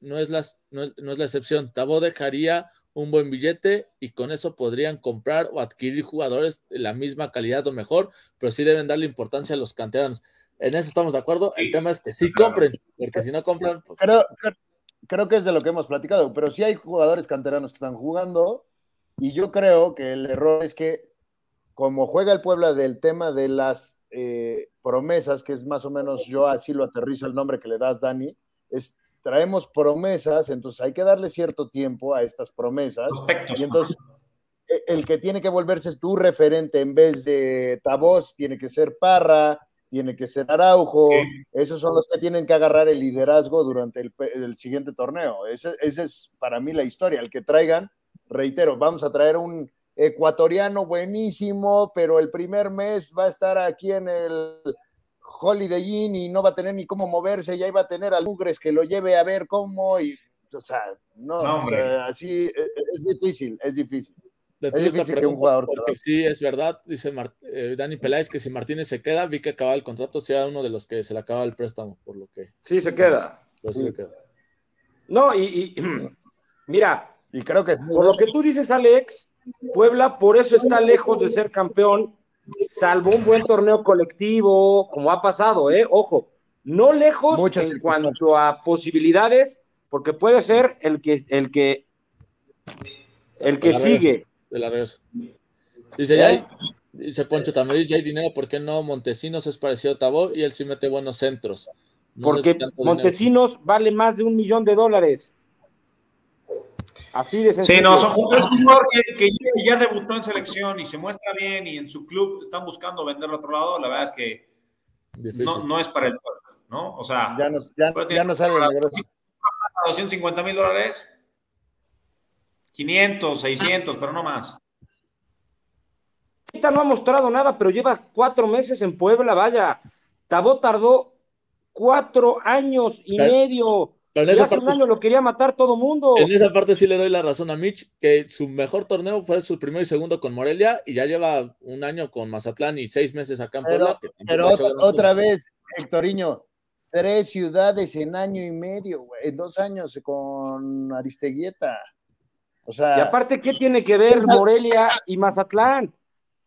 no es, las, no, es- no es la excepción. Tabó dejaría un buen billete y con eso podrían comprar o adquirir jugadores de la misma calidad o mejor, pero sí deben darle importancia a los canteranos. En eso estamos de acuerdo. El Sí. tema es que sí Claro. compren, porque si no compran, pues, Creo, creo- creo que es de lo que hemos platicado, pero sí hay jugadores canteranos que están jugando y yo creo que el error es que como juega el Puebla del tema de las eh, promesas, que es más o menos, yo así lo aterrizo el nombre que le das, Dani, es traemos promesas, entonces hay que darle cierto tiempo a estas promesas Prospectos. y entonces e- el que tiene que volverse es tu referente en vez de Tabós, tiene que ser Parra, tiene que ser Araujo, Sí. esos son los que tienen que agarrar el liderazgo durante el, el siguiente torneo. Ese, ese es para mí la historia, el que traigan, reitero, vamos a traer un ecuatoriano buenísimo, pero el primer mes va a estar aquí en el Holiday Inn y no va a tener ni cómo moverse, y ahí va a tener a Lugres que lo lleve a ver cómo, y, o sea, no, No, o hombre. sea, así eh, es difícil, es difícil. De Es difícil que un pregunta, jugador porque sí, es verdad, dice eh, Dani Peláez que si Martínez se queda, vi que acaba el contrato, sea uno de los que se le acaba el préstamo, por lo que Sí, se queda. pues, se queda. No, y, y mira, Y creo que por lo que tú dices, Alex, Puebla por eso está lejos de ser campeón, salvo un buen torneo colectivo, como ha pasado, ¿eh? Ojo, no lejos Muchas en cuanto a posibilidades, porque puede ser el que, el que, el que La sigue. de la regreso. Dice, ya hay- dice Poncho también, ya hay dinero, ¿por qué no? Montesinos es parecido a Tabó y él sí mete buenos centros. No Porque dinero. Montesinos vale más de un millón de dólares. Así de sencillo. Sí, no, son jugadores un jugador que, que ya, ya debutó en selección y se muestra bien y en su club están buscando venderlo a otro lado. La verdad es que no, no es para el pueblo, ¿no? O sea, Ya no, ya, ya no sale el negocio. 250 mil dólares, 500, 600, pero no más. Ahorita no ha mostrado nada, pero lleva cuatro meses en Puebla, vaya. Tabó tardó cuatro años y medio. Pero en esa, hace un parte, año lo quería matar todo mundo. en esa parte sí le doy la razón a Mitch, que su mejor torneo fue su primero y segundo con Morelia y ya lleva un año con Mazatlán y seis meses acá en Puebla. pero otra, otra vez, Hectoriño, tres ciudades en año y medio, güey, en dos años con Aristeguieta. O sea, Y aparte, ¿qué tiene que ver Esa- Morelia y Mazatlán?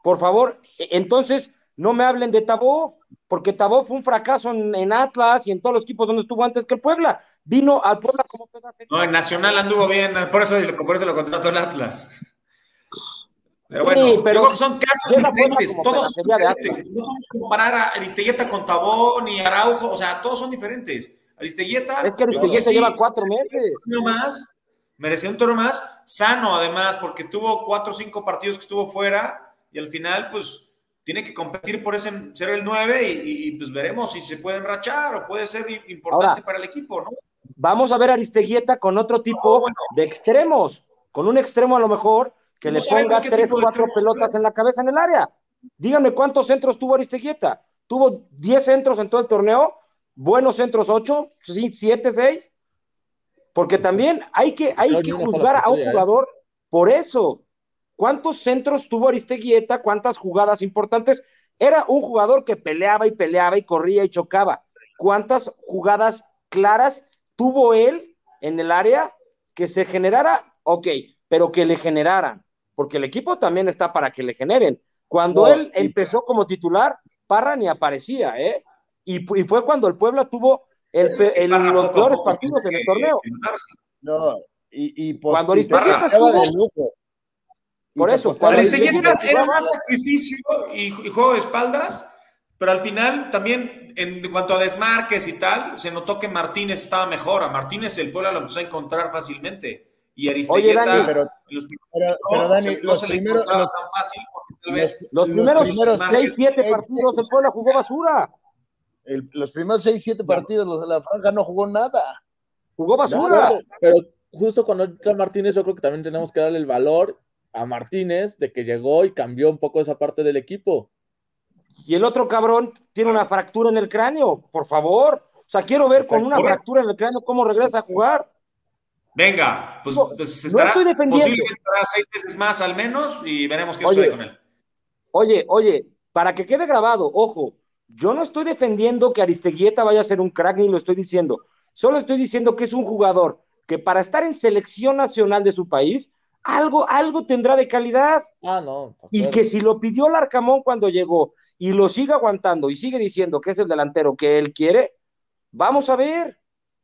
Por favor, e- entonces no me hablen de Tabó, porque Tabó fue un fracaso en, en Atlas y en todos los equipos donde estuvo antes que el Puebla. Vino al Puebla como No, en Nacional anduvo bien, por eso, por eso lo contrató el Atlas. Pero bueno, Sí, yo pero creo que son casos diferentes. Todos son diferentes. No podemos comparar a Aristeguieta con Tabón ni Araujo, o sea, todos son diferentes. Aristeguieta, Es que yo Aristeguieta sí, lleva cuatro meses. un torneo más, merecía un torneo más, sano además, porque tuvo cuatro o cinco partidos que estuvo fuera y al final, pues, tiene que competir por ese ser el 9 y, y, y, pues veremos si se puede enrachar o puede ser importante Ahora, para el equipo, ¿no? Vamos a ver a Aristeguieta con otro tipo de extremos, con un extremo a lo mejor que No le ponga tres, de cuatro pelotas en la cabeza en el área. Díganme cuántos centros tuvo Aristeguieta. ¿Tuvo 10 centros en todo el torneo? ¿Buenos centros 8? ¿Sí, 7, 6? Porque también hay que, hay que juzgar a un ¿eh? jugador por eso. ¿Cuántos centros tuvo Aristeguieta? ¿Cuántas jugadas importantes? Era un jugador que peleaba y peleaba y corría y chocaba. ¿Cuántas jugadas claras tuvo él en el área que se generara? Ok, pero que le generaran, porque el equipo también está para que le generen. Cuando él empezó como titular, Parra ni aparecía, ¿eh? Y, y fue cuando el Puebla tuvo el, el- los peores partidos en el torneo. no, y, y, pues, Cuando Aristeguieta estuvo- de lujo. Y Por eso, cuando Aristeguieta era más sacrificio y, y juego de espaldas, pero al final también en cuanto a desmarques y tal, se notó que Martínez estaba mejor. A Martínez el Puebla lo empezó a encontrar fácilmente. Y Aristeguieta, Dani, pero- los primeros Pero, pero no, Dani, se- no los se le primeros, encontraba los, tan fácil porque tal los- vez Los los primeros primeros 6, 7 seis- partidos el Puebla jugó basura. el- los primeros 6, 7 partidos, los de la franja no jugó nada. Jugó basura. Pero justo cuando entra Martínez, yo creo que también tenemos que darle el valor a Martínez de que llegó y cambió un poco esa parte del equipo. Y el otro cabrón tiene una fractura en el cráneo, por favor. O sea, quiero ver con una fractura en el cráneo cómo regresa a jugar. Venga, pues, No, pues no estará, estoy defendiendo. posiblemente estará seis meses más al menos y veremos qué Oye, sucede con él. Oye, oye, para que quede grabado, ojo, yo no estoy defendiendo que Aristeguieta vaya a ser un crack ni lo estoy diciendo. Solo estoy diciendo que es un jugador que para estar en selección nacional de su país, algo, algo tendrá de calidad. Ah, no. de Y que si lo pidió Larcamón cuando llegó y lo sigue aguantando y sigue diciendo que es el delantero que él quiere, vamos a ver.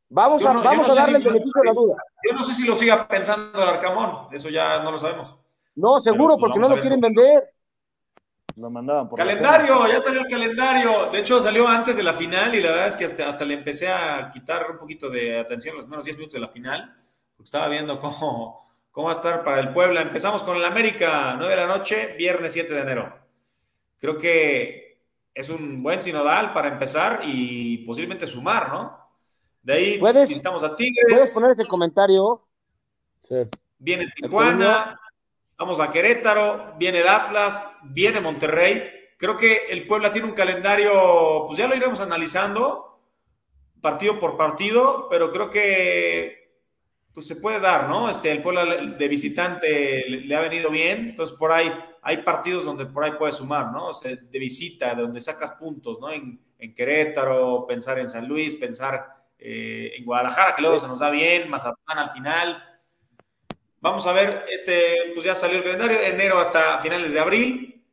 Vamos a, vamos no a darle si- el beneficio de la duda. Yo no sé si lo siga pensando el Arcamón, eso ya no lo sabemos. No, seguro, Pero, pues, porque no lo quieren vender. Lo mandaban por Calendario, ya salió el calendario. De hecho, salió antes de la final y la verdad es que hasta, hasta le empecé a quitar un poquito de atención los primeros 10 minutos de la final, porque estaba viendo cómo, cómo va a estar para el Puebla. Empezamos con el América, 9 de la noche, viernes 7 de enero. Creo que es un buen sinodal para empezar y posiblemente sumar, ¿no? De ahí ¿Puedes, visitamos a Tigres. ¿Puedes poner ese comentario? Sí. Viene Tijuana, vamos a Querétaro, viene el Atlas, viene Monterrey. Creo que el Puebla tiene un calendario, pues ya lo iremos analizando, partido por partido, pero creo que pues se puede dar, ¿no? Este, el Puebla de visitante le, ha venido bien, entonces por ahí hay partidos donde por ahí puedes sumar, ¿no? O sea, de visita, donde sacas puntos, ¿no? En, en Querétaro, pensar en San Luis, pensar eh, en Guadalajara, que luego se nos da bien, Mazatlán al final. Vamos a ver, este, pues ya salió el calendario, enero hasta finales de abril.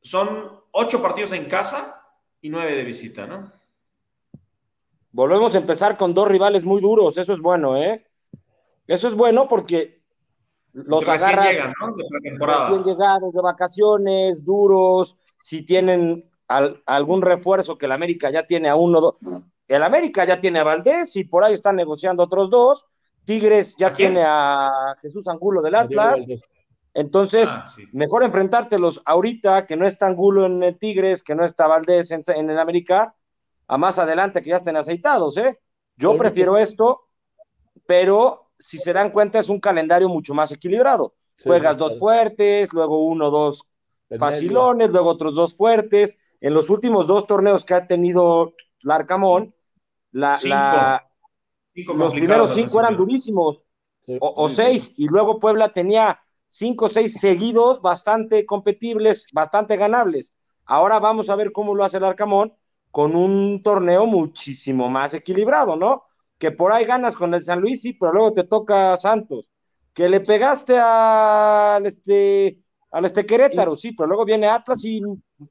Son ocho partidos en casa y nueve de visita, ¿no? Volvemos a empezar con dos rivales muy duros, eso es bueno, ¿eh? Eso es bueno porque los Recién agarras llegan, ¿no? De recién llegados de vacaciones, duros, si tienen al- algún refuerzo que el América ya tiene a uno, dos. El América ya tiene a Valdés y por ahí están negociando otros dos. Tigres ya tiene a Jesús Angulo del Atlas. Entonces, Ah, sí. mejor enfrentártelos ahorita, que no está Angulo en el Tigres, que no está Valdés en, en el América, a más adelante que ya estén aceitados, ¿eh? Yo prefiero esto, pero si se dan cuenta es un calendario mucho más equilibrado. Sí, Juegas claro. dos fuertes, luego uno, dos facilones, luego otros dos fuertes. En los últimos dos torneos que ha tenido Larcamón, la, Cinco. la- Cinco los primeros cinco eran durísimos. Sí. o, o seis, y luego Puebla tenía cinco o seis seguidos bastante competibles, bastante ganables. Ahora vamos a ver cómo lo hace el Arcamón con un torneo muchísimo más equilibrado, ¿no? Que por ahí ganas con el San Luis, sí, pero luego te toca Santos. Que le pegaste al este, al este Querétaro, sí, pero luego viene Atlas y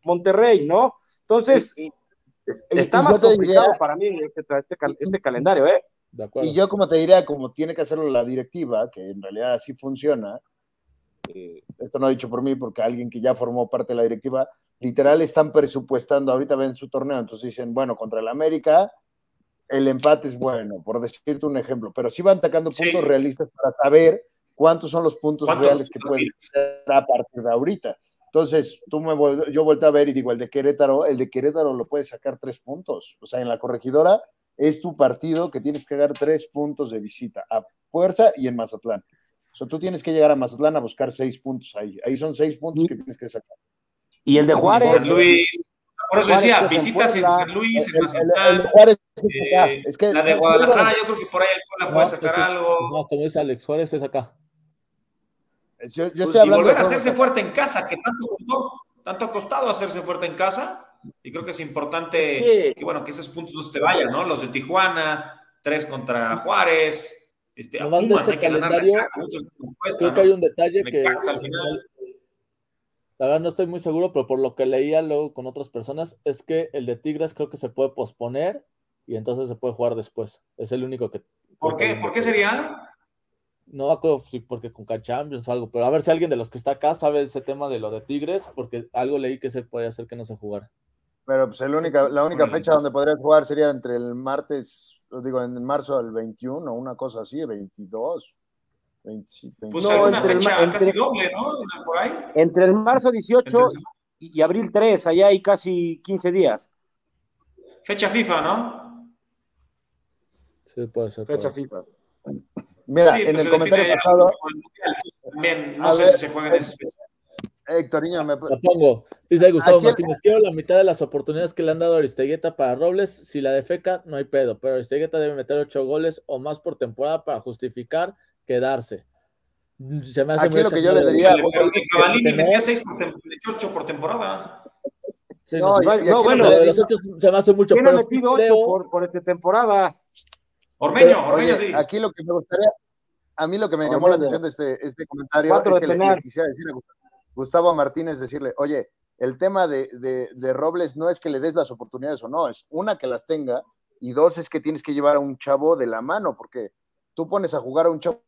Monterrey, ¿no? Entonces, Y- está más complicado diría- para mí este, este este calendario, ¿eh? De acuerdo. Y yo, como te diría, como tiene que hacerlo la directiva, que en realidad así funciona, eh, esto no dicho por mí, porque alguien que ya formó parte de la directiva, literal están presupuestando, ahorita ven su torneo, entonces dicen, bueno, contra el América, el empate es bueno, por decirte un ejemplo, pero sí van atacando Sí. puntos realistas para saber cuántos son los puntos ¿Cuántos reales que pueden ser a partir de ahorita. Entonces, tú me vol- yo vuelto a ver y digo, el de Querétaro, el de Querétaro lo puedes sacar tres puntos. O sea, en la corregidora es tu partido que tienes que ganar tres puntos de visita a fuerza y en Mazatlán. O sea, tú tienes que llegar a Mazatlán a buscar seis puntos ahí. Ahí son seis puntos que tienes que sacar. Y el de Juárez. San Luis. Por eso decía, visitas en Puebla. San Luis, en El, Mazatlán. Juárez eh, Es que- la de Guadalajara, yo creo que por ahí el Puebla No, puede es sacar que- algo. No, como dice Alex Juárez, es acá. Yo, yo Pues, estoy y volver a hacerse fuerte en casa, que tanto costó, tanto ha costado hacerse fuerte en casa. Y creo que es importante Sí. que, bueno, que esos puntos no se te vayan, ¿no? Los de Tijuana, tres contra Juárez, este, a Nomás de Pumas este hay que ganar muchos Creo ¿no? que hay un detalle que. Necaxa al final. La verdad no estoy muy seguro, pero por lo que leía luego con otras personas, es que el de Tigres creo que se puede posponer y entonces se puede jugar después. Es el único que. ¿Por qué? ¿Por qué sería? No me acuerdo si porque con Champions o algo, pero a ver si alguien de los que está acá sabe ese tema de lo de Tigres, porque algo leí que se puede hacer que no se jugara. Pero pues el única, la única fecha donde podrías jugar sería entre el martes, digo, en marzo del 21, una cosa así, 22. 20, Pues No, alguna entre el fecha entre- casi doble, ¿no? Por ahí. Entre el marzo 18 Entre- y abril 3, allá hay casi 15 días. fecha FIFA, ¿no? Sí, puede ser. Fecha. FIFA. Mira, Sí, en pues el comentario pasado. También, no sé ver, si se juega en ese Héctor Niño, me, La pongo. Dice Gustavo Martínez, quiero la mitad de las oportunidades que le han dado a Aristegueta para Robles. Si la defeca, no hay pedo, pero Aristegueta debe meter ocho goles o más por temporada para justificar quedarse. Se me hace Aquí lo que yo le diría- metía 6 por temporada. Sí, No, no, y- No, bueno, de los ocho se me hace mucho, ¿Quién ha metido 8 creo- por, por esta temporada? Ormeño, Ormeño sí. Aquí lo que me gustaría, a mí lo que me llamó la atención de este, este comentario Cuatro es que le, le quisiera decir a Gustavo, Gustavo Martínez, decirle, oye, el tema de, de- de Robles no es que le des las oportunidades o no, es una que las tenga y dos es que tienes que llevar a un chavo de la mano, porque tú pones a jugar a un chavo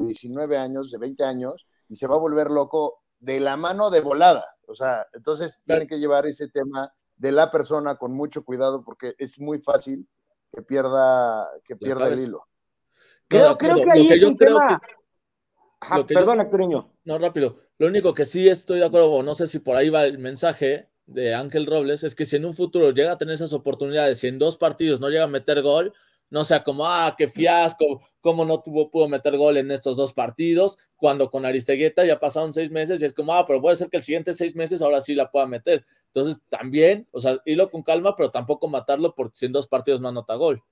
de 19 años, de 20 años, y se va a volver loco de la mano de volada. O sea, entonces tiene que llevar ese tema de la persona con mucho cuidado porque es muy fácil que pierda, que pierda el hilo. Creo, creo que ahí que es un. Ajá, que yo- perdón, Actoriño. No, rápido. Lo único que sí estoy de acuerdo, o no sé si por ahí va el mensaje, de Ángel Robles es que si en un futuro llega a tener esas oportunidades y en dos partidos no llega a meter gol, no sea como, ah, qué fiasco, cómo no tuvo, pudo meter gol en estos dos partidos, cuando con Aristegueta ya pasaron seis meses y es como, ah, pero puede ser que el siguiente seis meses ahora sí la pueda meter. Entonces, también, o sea, irlo con calma, pero tampoco matarlo porque si en dos partidos no anota gol.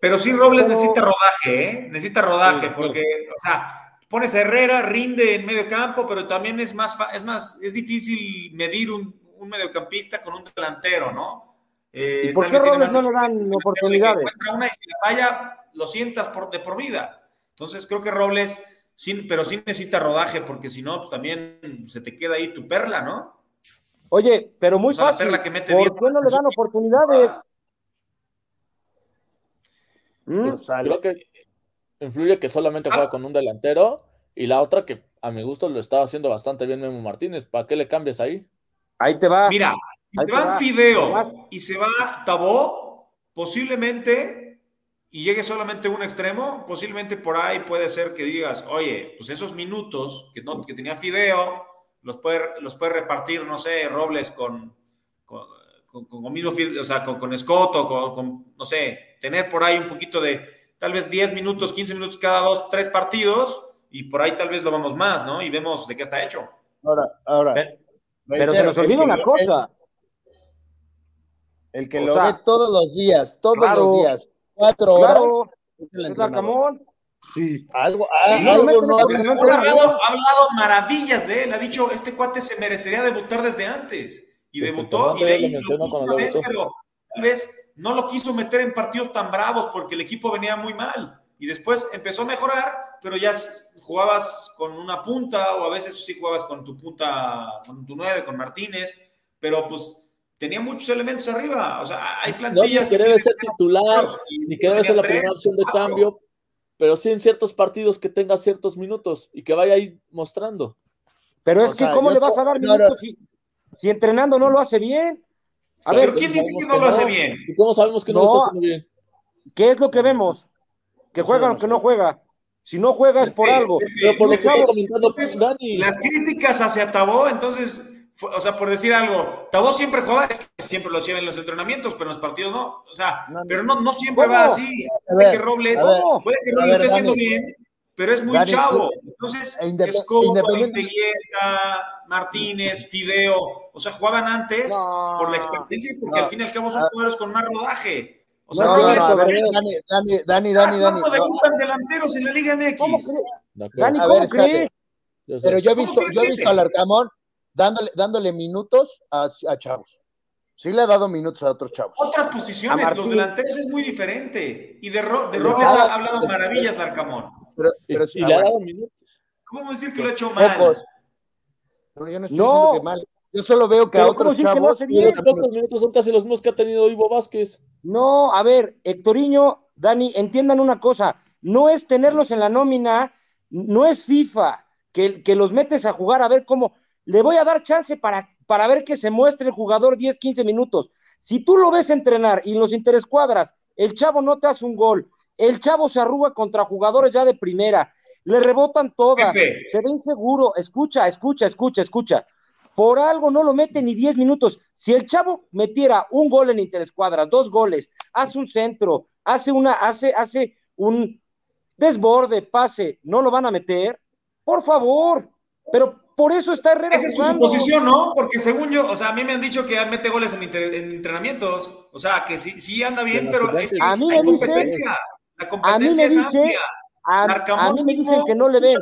Pero sí, Robles necesita rodaje, ¿eh? Necesita rodaje, porque, o sea, pones a Herrera, rinde en medio campo, pero también es más, es más, es difícil medir un, un mediocampista con un delantero, ¿no? Eh, ¿Y por qué Robles no le dan oportunidades? Una y si la falla, lo sientas por, de por vida. Entonces creo que Robles, sí, pero sí necesita rodaje, porque si no, pues también se te queda ahí tu perla, ¿no? Oye, pero muy fácil. ¿Por qué no le dan oportunidades? ¿Mm? Creo que influye que solamente juega ah. con un delantero y la otra que a mi gusto lo estaba haciendo bastante bien Memo Martínez. ¿Para qué le cambias ahí? Ahí te va. Mira, si te va Fideo y se va Tabó, posiblemente, y llegue solamente un extremo, posiblemente por ahí puede ser que digas, oye, pues esos minutos que, no, que tenía Fideo, los puede, los puede repartir, no sé, Robles con, con, con, mismo, o sea, con, con Scott o con, no sé, tener por ahí un poquito de, tal vez 10 minutos, 15 minutos cada dos, tres partidos, y por ahí tal vez lo vamos más, ¿no? Y vemos de qué está hecho. Ahora, ahora. Pero, se nos olvida una cosa. El, que lo ve todos los días, todos los días, cuatro horas. Es Arcamón. Sí. Algo, algo no, ha hablado, maravillas de él. Ha dicho, este cuate se merecería debutar desde antes. Y debutó, y de ahí lo vez, pero tal vez no lo quiso meter en partidos tan bravos porque el equipo venía muy mal. Y después empezó a mejorar, pero ya jugabas con una punta o a veces sí jugabas con tu punta, con tu nueve, con Martínez, pero pues tenía muchos elementos arriba. O sea, hay plantillas. No, que, debe ser titular, ni que debe ser la primera opción de cambio, pero sí en ciertos partidos que tenga ciertos minutos y que vaya ahí mostrando. Pero es que, ¿cómo le vas a dar minutos si, entrenando no lo hace bien? A ver, ¿quién dice que no lo hace bien? ¿Y cómo sabemos que no, lo está haciendo bien? ¿Qué es lo que vemos? Que juega o que no juega. Si no juega es por algo. Pero por lo que comentando Dani. Las críticas hacia Tabó, entonces o sea, por decir algo, Tabó siempre juega, siempre lo hacía en los entrenamientos, pero en los partidos no. O sea, pero no, no siempre va así. Puede que Robles, puede que Robles esté haciendo bien, pero es muy chavo. Entonces, Escobo, Martínez, Fideo, o sea, jugaban antes por la experiencia y porque al fin y al cabo son jugadores con más rodaje. O sea, Robles, Dani, Dani, Dani, Dani, Dani. debutan delanteros en la Liga MX? ¿Cómo Dani, ¿cómo crees? Pero yo he visto, yo he visto al Arcamón dándole, dándole minutos a, chavos. Sí le ha dado minutos a otros chavos. Otras posiciones, los delanteros es muy diferente. Y de, Ro, de Robles ha, hablado maravillas de Arcamón. Pero, pero sí, le ha dado minutos. ¿Cómo decir que lo ha hecho mal? No, yo no estoy diciendo que mal. Yo solo veo que a otros chavos. Que los pocos minutos son casi los mismos que ha tenido Ivo Vázquez. No, a ver, Hectoriño, Dani, entiendan una cosa. No es tenerlos en la nómina, no es FIFA, que, que los metes a jugar a ver cómo le voy a dar chance para, para ver que se muestre el jugador 10, 15 minutos. Si tú lo ves entrenar y en los interescuadras, el chavo no te hace un gol, el chavo se arruga contra jugadores ya de primera, le rebotan todas, se ve inseguro, escucha, escucha, escucha, escucha. Por algo no lo mete ni 10 minutos. Si el chavo metiera un gol en interescuadras, dos goles, hace un centro, hace una, hace, hace un desborde, pase, ¿no lo van a meter? Por favor, pero por eso está Herrera. Esa es su posición, ¿no? Porque según yo, o sea, a mí me han dicho que mete goles en, entrenamientos. O sea, que sí, sí anda bien, pero es a mí me competencia. la competencia a mí me dice, A, mí me dicen que no le ven.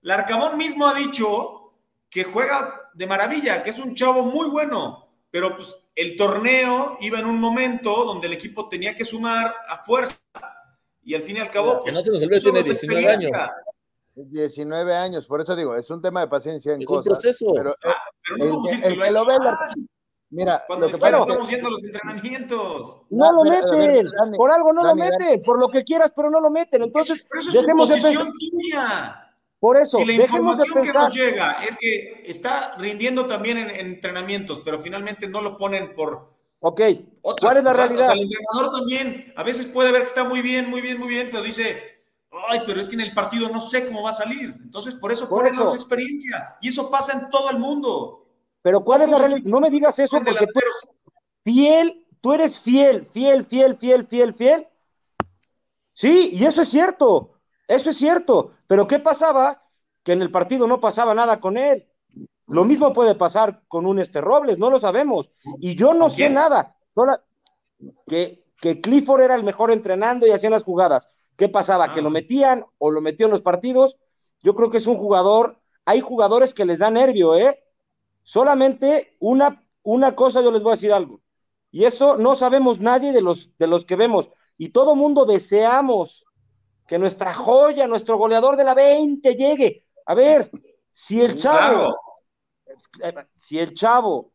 Larcamón mismo ha dicho que juega de maravilla, que es un chavo muy bueno, pero pues el torneo iba en un momento donde el equipo tenía que sumar a fuerza y al fin y al cabo. que no se nos olvide, tiene 19 años. 19 años, por eso digo, es un tema de paciencia en es cosas. Un proceso. Pero, ah, pero no el, el, que lo, ve, mira, cuando lo que pasa estamos yendo a los entrenamientos. No, lo meten, por algo no lo meten, por lo que quieras, pero no lo meten. Entonces, pero eso es dejemos su posición de tuya. Por eso, si la información que nos llega es que está rindiendo también en, entrenamientos, pero finalmente no lo ponen por. Ok, ¿cuál es la realidad? el entrenador también, a veces puede ver que está muy bien, muy bien, muy bien, pero dice, ay, pero es que en el partido no sé cómo va a salir. Entonces, por eso por ponen experiencia. Y eso pasa en todo el mundo. Pero ¿cuál es la realidad? No me digas eso porque tú eres fiel, tú eres fiel, fiel, fiel, fiel, fiel, fiel. Sí, y eso es cierto, eso es cierto. Pero ¿qué pasaba? Que en el partido no pasaba nada con él. Lo mismo puede pasar con un este Robles, no lo sabemos. Y yo no sé nada. que, que Clifford era el mejor entrenando y hacían las jugadas. ¿Qué pasaba? ¿Que lo ah. metían o lo metió en los partidos? Yo creo que es un jugador. Hay jugadores que les da nervio, ¿eh? Solamente una, una cosa yo les voy a decir algo. Y eso no sabemos nadie de los, de los que vemos. Y todo mundo deseamos que nuestra joya, nuestro goleador de la 20 llegue. A ver, si el chavo, si el chavo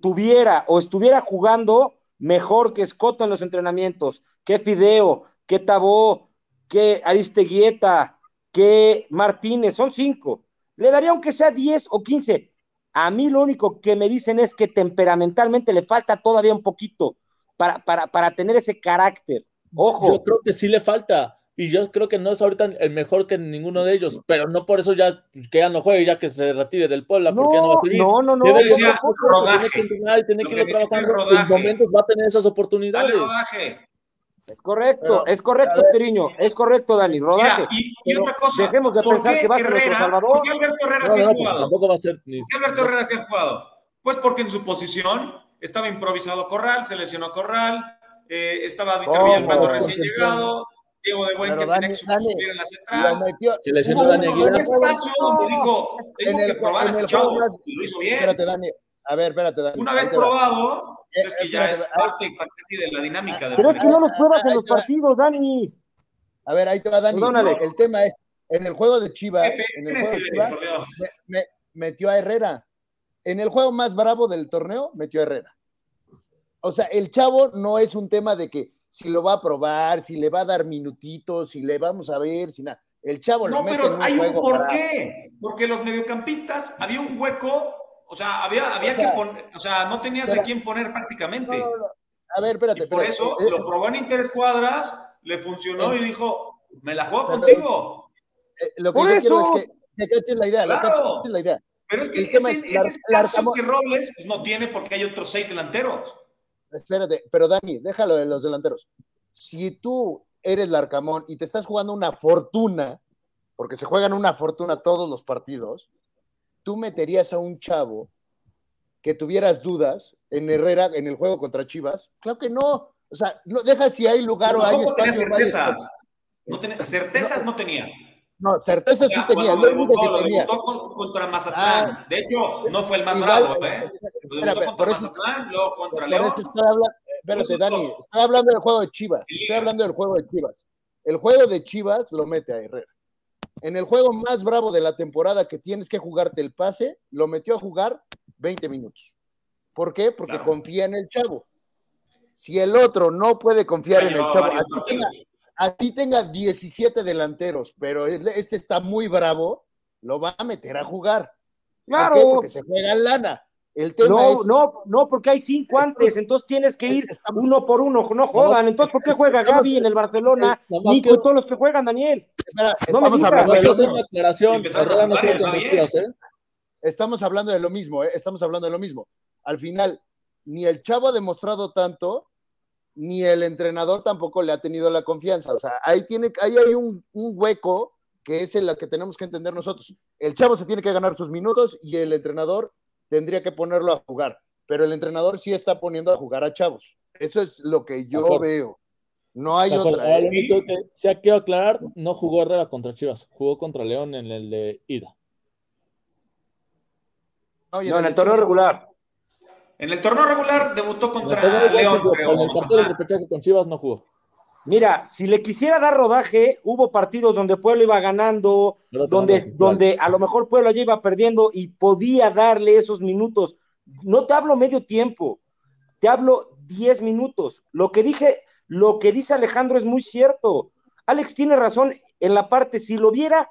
tuviera o estuviera jugando mejor que Escoto en los entrenamientos, que Fideo, que Tabó, que Aristeguieta, que Martínez, son cinco. Le daría aunque sea 10 o 15. A mí lo único que me dicen es que temperamentalmente le falta todavía un poquito para, para, para tener ese carácter. Ojo. Yo creo que sí le falta. Y yo creo que no es ahorita el mejor que ninguno de ellos, pero no por eso ya que ya no juegue, ya que se retire del Puebla, porque ya no va a seguir. No, no, no. Tiene que entrenar y tiene que ir trabajando. En momentos va a tener esas oportunidades. Es correcto, es correcto, Teriño, es correcto, Dani, rodaje. y, y otra cosa, dejemos de pensar que va a ser nuestro Salvador. ¿Por qué Alberto Herrera se ha jugado? Tampoco va a ser ni... ¿Por qué Alberto Herrera se ha jugado? Pues porque en su posición estaba improvisado Corral, se lesionó Corral, eh, estaba Dieter Villalpando recién llegado, Diego de Buen que tiene que subir en la central. Metió, se lesionó Dani Aguilar. Un espacio donde dijo, tengo que probar a este chavo, y lo hizo bien. Espérate, Dani. A ver, espérate, Dani. Una vez probado, eh, es que ya es parte, parte de la dinámica. De Pero es que no los pruebas en los partidos, Dani. A ver, ahí te va, Dani. El tema es, en el juego de Chivas, en el juego de Chivas me, me, metió a Herrera. En el juego más bravo del torneo, metió a Herrera. O sea, el chavo no es un tema de que si lo va a probar, si le va a dar minutitos, si le vamos a ver, si nada. El chavo no, lo mete pero en un hay un por qué. Porque los mediocampistas había un hueco, o sea, había, había que poner, o sea, no tenías a quién poner prácticamente. a ver, espérate. por eso eh, lo probó en Interescuadras, le funcionó y dijo, me la juego contigo. Eh, lo que yo quiero es que, que caches la idea, claro. la, la idea. Pero es que ese, es ese espacio que Robles pues, no tiene porque hay otros seis delanteros. Espérate, pero Dani, déjalo de los delanteros. Si tú eres Larcamón y te estás jugando una fortuna, porque se juegan una fortuna todos los partidos, tú meterías a un chavo que tuvieras dudas en Herrera en el juego contra Chivas. Claro que no. O sea, no, deja si hay lugar o hay espacio. Certezas. No tenía, certezas no tenía. No, certeza sí tenía. Lo único que tenía. contra Mazatlán. Ah, de hecho, no fue el más bravo, ¿eh? contra Mazatlán, luego contra León. espérate, Dani, estoy hablando del juego de Chivas. Estoy hablando del juego de Chivas. El juego de Chivas lo mete a Herrera. En el juego más bravo de la temporada que tienes que jugarte el pase, lo metió a jugar 20 minutos. ¿Por qué? Porque confía en el chavo. Si el otro no puede confiar en el chavo, aquí tenga 17 delanteros, pero este está muy bravo, lo va a meter a jugar. Claro. ¿Por qué? Porque se juega en lana. El tema no, no, no, porque hay cinco antes, entonces tienes que ir uno por uno, no juegan. Entonces, ¿por qué juega Gaby en el Barcelona? Nico y todos los que juegan, Daniel. no estamos hablando de lo mismo. Estamos hablando de lo mismo, ¿eh? estamos hablando de lo mismo. Al final, ni el chavo ha demostrado tanto, ni el entrenador tampoco le ha tenido la confianza. O sea, ahí, tiene, ahí hay un, hueco que es el que tenemos que entender nosotros. El chavo se tiene que ganar sus minutos y el entrenador tendría que ponerlo a jugar. Pero el entrenador sí está poniendo a jugar a chavos. Eso es lo que yo veo. No hay otra. se ha quedado aclarar, no jugó Herrera contra Chivas, jugó contra León en el de ida. No, en el torneo regular. En el torneo regular debutó contra León, En el partido de con Chivas no jugó. Mira, si le quisiera dar rodaje, hubo partidos donde Pueblo iba ganando, donde, donde a lo mejor Pueblo ya iba perdiendo y podía darle esos minutos. No te hablo medio tiempo, te hablo diez minutos. Lo que dije, lo que dice Alejandro es muy cierto. Alex tiene razón en la parte, si lo viera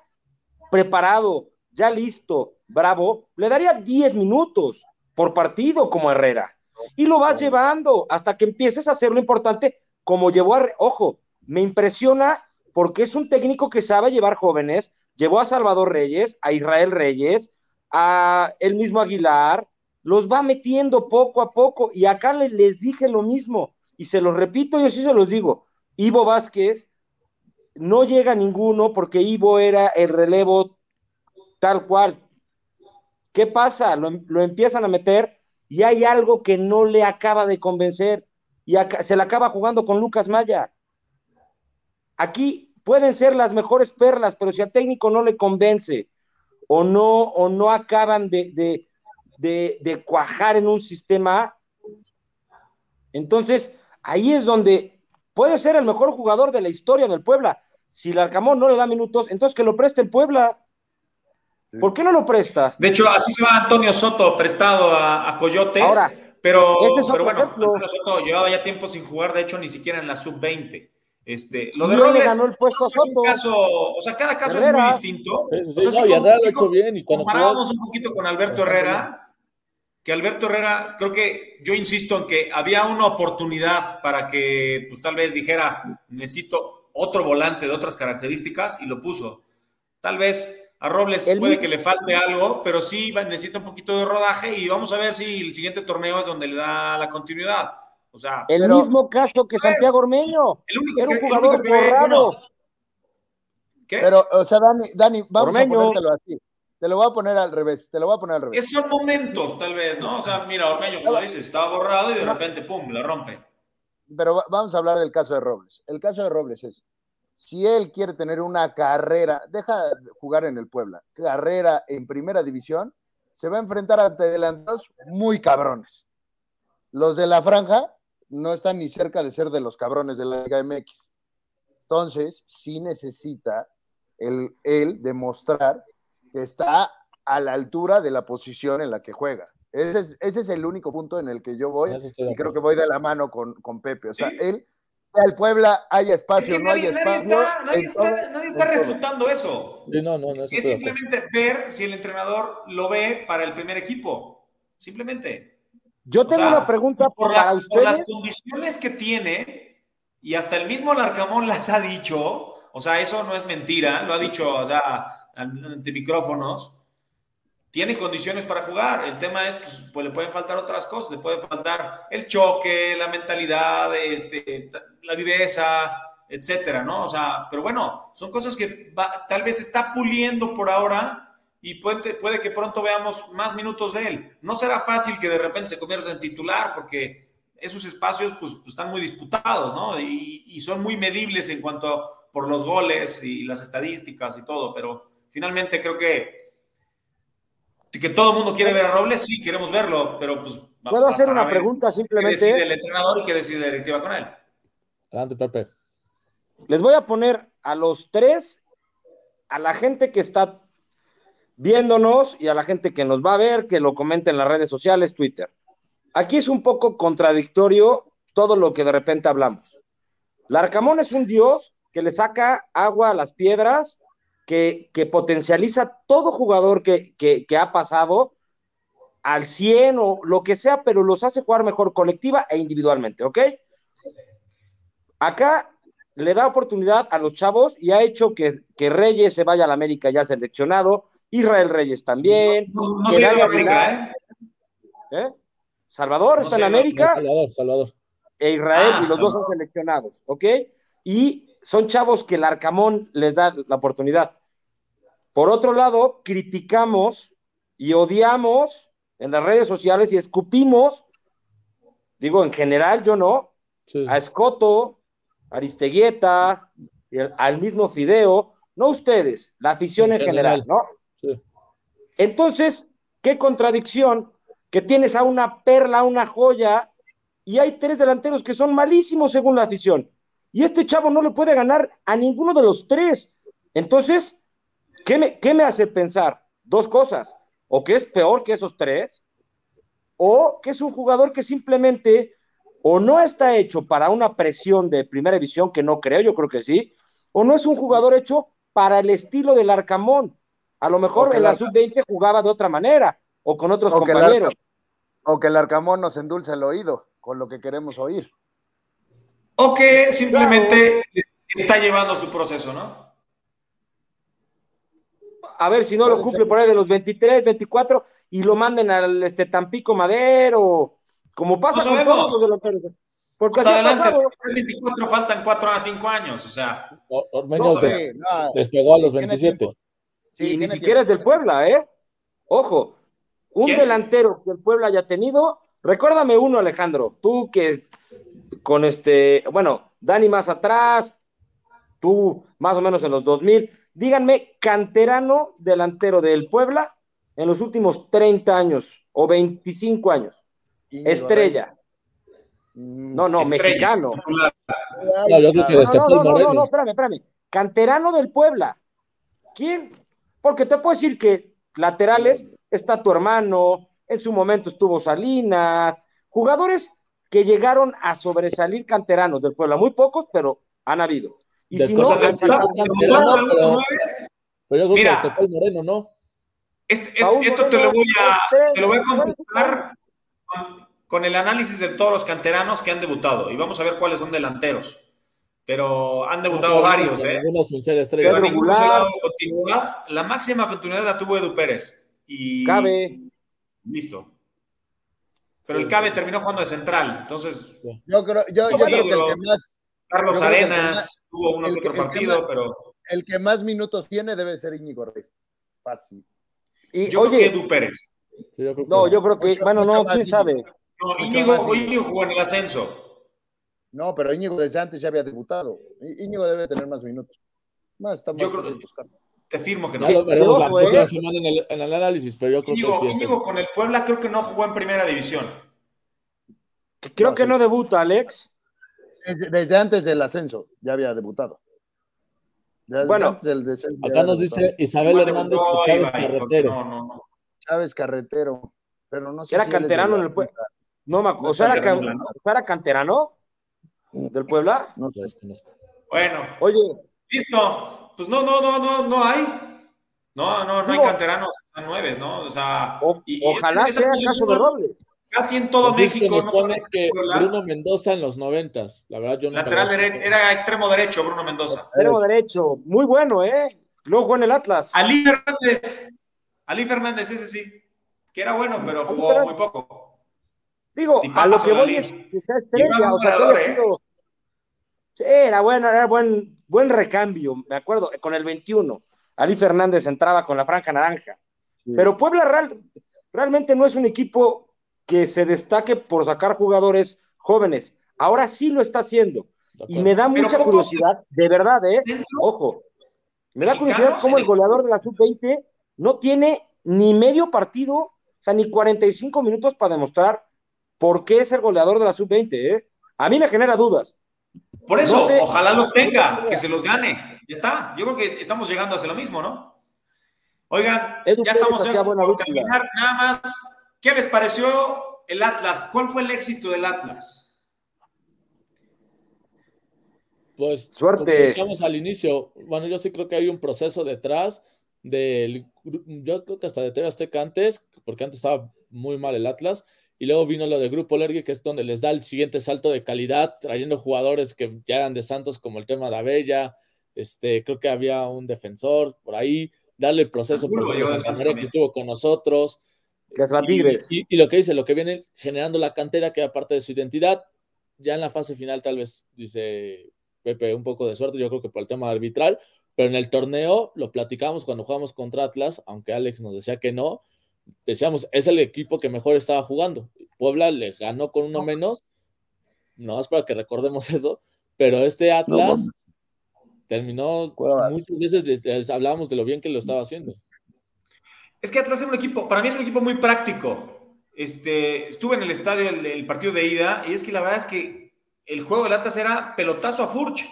preparado, ya listo, bravo, le daría diez minutos por partido como Herrera. Y lo vas llevando hasta que empieces a hacer lo importante como llevó a... Ojo, me impresiona porque es un técnico que sabe llevar jóvenes, llevó a Salvador Reyes, a Israel Reyes, a el mismo Aguilar, los va metiendo poco a poco y acá les dije lo mismo y se los repito y así se los digo. Ivo Vázquez no llega ninguno porque Ivo era el relevo tal cual. ¿Qué pasa? Lo, empiezan a meter y hay algo que no le acaba de convencer y se la acaba jugando con Lucas Maya. Aquí pueden ser las mejores perlas, pero si al técnico no le convence o no, o no acaban de, de, de cuajar en un sistema, entonces ahí es donde puede ser el mejor jugador de la historia en el Puebla, si el Arcamón no le da minutos, entonces que lo preste el Puebla. ¿Por qué no lo presta? De hecho, así se va Antonio Soto prestado a, Coyotes. Ahora, pero, pero bueno, Soto llevaba ya tiempo sin jugar, de hecho, ni siquiera en la sub-20. Este, lo de Robles ganó el puesto a Soto. es un caso, o sea, cada caso es muy distinto. Sí, sí, lo ha hecho bien. Y comparábamos un poquito con Alberto Herrera, que Alberto Herrera, creo que yo insisto en que había una oportunidad para que, pues tal vez dijera, necesito otro volante de otras características y lo puso. Tal vez a Robles puede que le falte algo, pero sí necesita un poquito de rodaje y vamos a ver si el siguiente torneo es donde le da la continuidad. O sea, el mismo caso que Santiago Ormeño. El único Era un jugador borrado. Pero, o sea, Dani, Dani vamos a ponértelo así. Te lo voy a poner al revés, te lo voy a poner al revés. Esos momentos, tal vez, ¿no? O sea, mira, Ormeño, como dices, estaba borrado y de repente, pum, la rompe pero vamos a hablar del caso de Robles. El caso de Robles es, si él quiere tener una carrera, deja de jugar en el Puebla, carrera en primera división, se va a enfrentar ante delanteros muy cabrones. Los de la franja no están ni cerca de ser de los cabrones de la Liga MX. Entonces, sí necesita él demostrar que está a la altura de la posición en la que juega. Ese es, el único punto en el que yo voy y creo que voy de la mano con, Pepe. O sea, él, al Puebla haya espacio, no hay espacio. nadie, está, refutando eso. es simplemente ver si el entrenador lo ve para el primer equipo. Simplemente. Yo tengo una pregunta por para las, Por las condiciones que tiene, y hasta el mismo Larcamón las ha dicho, o sea, eso no es mentira, lo ha dicho, o sea, ante micrófonos tiene condiciones para jugar. El tema es, pues, pues, le pueden faltar otras cosas, le puede faltar el choque, la mentalidad, este, la viveza, etcétera, ¿no? O sea, pero bueno, son cosas que tal vez está puliendo por ahora y puede, puede que pronto veamos más minutos de él. No será fácil que de repente se convierta en titular porque esos espacios pues, pues están muy disputados, ¿no? Y, y son muy medibles en cuanto por los goles y las estadísticas y todo, pero finalmente creo que que todo el mundo quiere ver a Robles, sí, queremos verlo, pero pues... ¿Puedo hacer una pregunta simplemente? Que decide el entrenador y que decide la directiva con él. Adelante, Pepe. Les voy a poner a los tres, a la gente que está viéndonos y a la gente que nos va a ver, que lo comente en las redes sociales, Twitter. Aquí es un poco contradictorio todo lo que de repente hablamos. Larcamón es un dios que le saca agua a las piedras que, potencializa todo jugador que, ha pasado al 100 o lo que sea, pero los hace jugar mejor colectiva e individualmente, ¿ok? Acá le da oportunidad a los chavos y ha hecho que, Reyes se vaya a la América ya seleccionado, Israel Reyes también. No, ¿eh? ¿Eh? Salvador está en América. Salvador, Salvador. E Israel, y los dos son seleccionados, ¿ok? Y son chavos que el Arcamón les da la oportunidad. Por otro lado, criticamos y odiamos en las redes sociales y escupimos, digo en general, yo no, a Escoto, Aristeguieta, al mismo Fideo, no ustedes, la afición en, general, ¿no? Entonces, qué contradicción que tienes a una perla, a una joya, y hay tres delanteros que son malísimos según la afición. Y este chavo no le puede ganar a ninguno de los tres. Entonces, ¿qué me, qué me hace pensar? Dos cosas. O que es peor que esos tres, o que es un jugador que simplemente o no está hecho para una presión de primera división, que no creo, yo creo que sí, o no es un jugador hecho para el estilo del Arcamón. A lo mejor en la sub-20 jugaba de otra manera, o con otros compañeros. o que el Arcamón nos endulce el oído con lo que queremos oír. O que simplemente está llevando su proceso, ¿no? a ver si no lo cumple por ahí de los 23, 24 y lo manden al este, Tampico Madero, como pasa con todos los delanteros. Porque así pasado. 24 faltan 4 a 5 años, o sea. Ormeño No, des- sí, no, despegó a los tiene 27. tiempo. Sí, y ni siquiera es tiempo. del Puebla, ¿eh? Ojo, un ¿Quién? delantero que el Puebla haya tenido, recuérdame uno, Alejandro, tú que con este, bueno, Dani más atrás, tú más o menos en los 2000, díganme, canterano delantero del Puebla en los últimos 30 años o 25 años, estrella, Mm, no, no, Estrella, mexicano. No, No, no, no, no, espérame, espérame. Canterano del Puebla. ¿Quién? Porque te puedo decir que laterales está tu hermano, en su momento estuvo Salinas, jugadores que llegaron a sobresalir canteranos del Puebla, muy pocos, pero han habido. Y si no, han ¿debutaron- sacado- Puebla, debutaron pero- nueves? Pero yo Mira. que el Moreno, ¿no? Este- este- Paul esto te lo voy a, te lo voy a contestar con, con el análisis de todos los canteranos que han debutado. Y vamos a ver cuáles son delanteros. Pero han debutado varios, ¿eh? Ninguno sin ser estrella. Pero continuidad. La máxima continuidad la tuvo Edu Pérez. Y Cabe. listo. Pero el Cabe terminó jugando de central. Entonces, Yo creo, yo, yo Sí, creo que el bro. que más, Carlos creo Arenas más- tuvo uno que otro partido, más- pero el que más minutos tiene debe ser Íñigo Rey. Fácil. Y yo creo que oye, Edu Pérez. Sí, yo creo que no, yo creo que, Mucho- bueno, mucho no, quién sabe. No, Íñigo. Íñigo jugó en el ascenso. No, pero Íñigo desde antes ya había debutado. Íñigo debe tener más minutos. Más está más Yo creo. Te firmo que no. Ya lo veremos la ¿eh? próxima semana en el, en el análisis, pero yo creo Íñigo, que sí Íñigo con el Puebla creo que no jugó en primera división. Creo No, que sí. no debuta, Alex. Desde, desde antes del ascenso ya había debutado. Desde Bueno, antes del descenso Acá nos debutado. dice Isabel Hernández debutó que Chávez Ibai, Carretero. No, no, no. Chávez Carretero. Pero no sé Era si canterano en el Puebla. No me acuerdo. No O sea, era, era canterano del Puebla. No sé. Bueno, Oye, listo. Pues no, no, no, no, no hay. No, no, no hay canteranos, son nueve, ¿no? O sea, o- y- y ojalá sea caso de Robles. Casi en todo México, nos no que. Bruno Mendoza en los noventas. La verdad, yo nunca Lateral derecho, era extremo derecho, Bruno Mendoza. Extremo derecho. Muy bueno, ¿eh? Luego jugó en el Atlas. Ali Fernández. Ali Fernández, ese sí. Que era bueno, pero jugó muy poco. Digo, Tipazo, a lo que voy es que sea Y estrella. era O sea, que goleador, haya ¿eh? sido- Sí, era bueno, era buen, buen recambio. Me acuerdo, con el 21. Ali Fernández entraba con la franja naranja. Sí. Pero Puebla real- realmente no es un equipo que se destaque por sacar jugadores jóvenes. Ahora sí lo está haciendo. Y me da Pero mucha poco- curiosidad, de verdad, ¿eh? Dentro- Ojo. Me da curiosidad cómo el- goleador de la sub-20 no tiene ni medio partido, o sea, ni 45 minutos para demostrar por qué es el goleador de la sub-20, ¿eh? A mí me genera dudas. Por eso, No sé. ojalá los tenga, que se los gane. Ya está. Yo creo que estamos llegando a hacer lo mismo, ¿no? Oigan, Edu ya Pérez estamos por terminar. Nada más, ¿qué les pareció el Atlas? ¿Cuál fue el éxito del Atlas? Pues, Suerte. como decíamos al inicio, bueno, yo sí creo que hay un proceso detrás del, yo creo que hasta de TV Azteca antes, porque antes estaba muy mal el Atlas, y luego vino lo de Grupo Lergue, que es donde les da el siguiente salto de calidad, trayendo jugadores que ya eran de Santos, como el tema de Abella, este, creo que había un defensor por ahí, darle el proceso, por ejemplo, que estuvo con nosotros, Que es a Tigres. y, y lo que dice, lo que viene generando la cantera, que aparte de su identidad, ya en la fase final tal vez, dice Pepe, un poco de suerte, yo creo que por el tema arbitral, pero en el torneo lo platicamos cuando jugamos contra Atlas, aunque Alex nos decía que no, decíamos, es el equipo que mejor estaba jugando. Puebla le ganó con uno menos, no es para que recordemos eso, pero este Atlas terminó muchas veces, de- de- hablábamos de lo bien que lo estaba haciendo. Es que Atlas es un equipo, para mí es un equipo muy práctico. Este, estuve en el estadio el, el partido de ida y es que la verdad es que el juego del Atlas era pelotazo a Furch,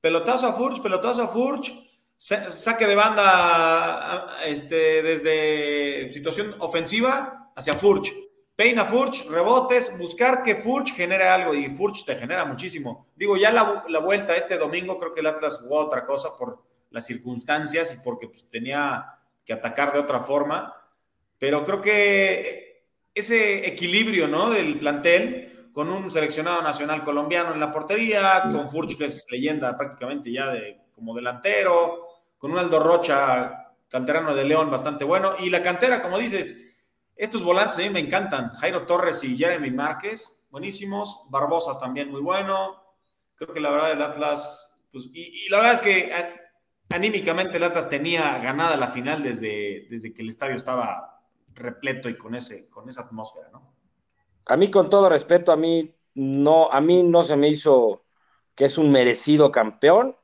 pelotazo a Furch, pelotazo a Furch, sa- saque de banda este, desde situación ofensiva hacia Furch, peina Furch, rebotes, buscar que Furch genere algo y Furch te genera muchísimo. Digo, ya la, la vuelta este domingo creo que el Atlas jugó otra cosa por las circunstancias y porque pues, tenía que atacar de otra forma, pero creo que ese equilibrio ¿no? del plantel con un seleccionado nacional colombiano en la portería, con Furch que es leyenda prácticamente ya de, como delantero, con un Aldo Rocha canterano de León, bastante bueno. Y la cantera, como dices, estos volantes a mí me encantan. Jairo Torres y Jeremy Márquez, buenísimos. Barbosa también muy bueno. Creo que la verdad el Atlas, pues, y, la verdad es que anímicamente el Atlas tenía ganada la final desde, desde que el estadio estaba repleto y con, ese, con esa atmósfera, ¿no? A mí, con todo respeto, a mí no, a mí no se me hizo que es un merecido campeón.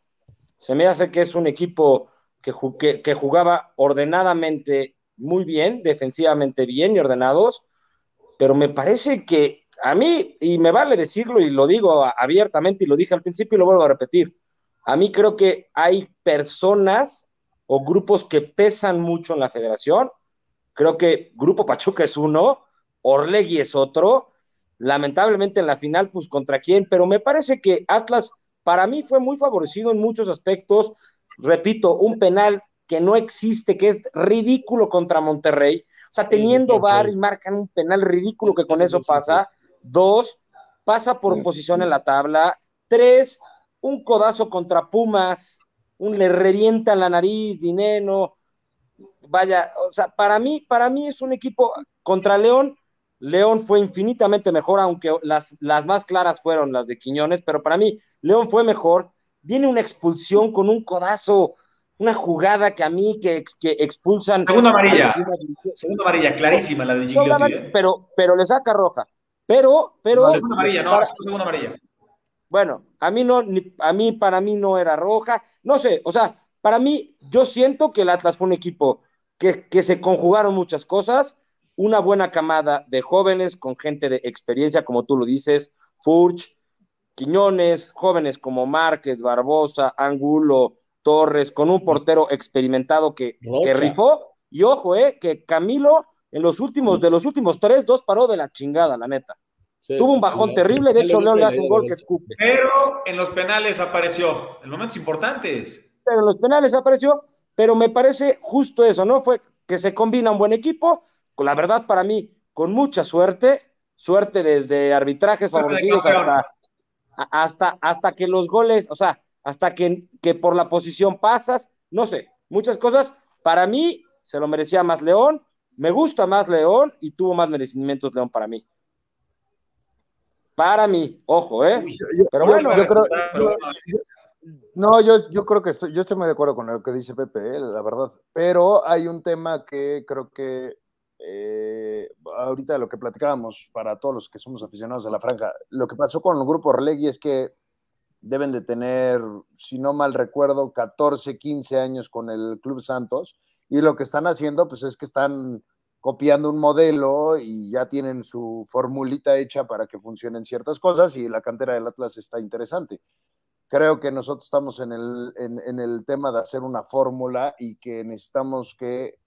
Se me hace que es un equipo que, que, jugaba ordenadamente muy bien, defensivamente bien y ordenados, pero me parece que a mí, y me vale decirlo y lo digo abiertamente y lo dije al principio y lo vuelvo a repetir, a mí creo que hay personas o grupos que pesan mucho en la federación. Creo que Grupo Pachuca es uno, Orlegui es otro. Lamentablemente en la final, pues contra quién, pero me parece que Atlas para mí fue muy favorecido en muchos aspectos repito, un penal que no existe, que es ridículo contra Monterrey. O sea, teniendo VAR y marcan un penal ridículo que con eso pasa. Dos, pasa por posición en la tabla. Tres, un codazo contra Pumas, un le revienta la nariz, dinero. Vaya, o sea, para mí, para mí es un equipo contra León. León fue infinitamente mejor, aunque las, las más claras fueron las de Quiñones, pero para mí León fue mejor viene una expulsión con un codazo, una jugada que a mí que, que expulsan. Segunda amarilla, segunda amarilla, clarísima la de Gigliotti. ¿eh? Pero, pero le saca roja. Pero, pero. segunda amarilla, no, segunda amarilla. Bueno, a mí no, a mí, para mí no era roja. No sé, o sea, para mí, yo siento que el Atlas fue un equipo que, que se conjugaron muchas cosas, una buena camada de jóvenes con gente de experiencia, como tú lo dices, Furch, Quiñones, jóvenes como Márquez, Barbosa, Angulo, Torres, con un portero experimentado que, que rifó. Y ojo, eh, que Camilo, en los últimos, de los últimos tres, dos paró de la chingada, la neta. Tuvo un bajón terrible, de hecho León le hace un gol que escupe. Pero en los penales apareció, en momentos importantes. Pero en los penales apareció, pero me parece justo eso, ¿no? Fue que se combina un buen equipo, con la verdad para mí, con mucha suerte, suerte desde arbitrajes favorecidos hasta hasta, hasta que los goles, o sea, hasta que, que por la posición pasas, no sé, muchas cosas. Para mí se lo merecía más León, me gusta más León y tuvo más merecimientos León para mí. Para mí, ojo, ¿eh? Pero bueno, yo, creo, no, yo, yo creo que estoy, yo estoy muy de acuerdo con lo que dice Pepe, ¿eh? la verdad. Pero hay un tema que creo que eh, ahorita lo que platicábamos para todos los que somos aficionados a la franja, lo que pasó con el grupo Orlegui es que deben de tener, si no mal recuerdo, 14, 15 años con el Club Santos y lo que están haciendo pues es que están copiando un modelo y ya tienen su formulita hecha para que funcionen ciertas cosas y la cantera del Atlas está interesante. Creo que nosotros estamos en el, en el tema de hacer una fórmula y que necesitamos que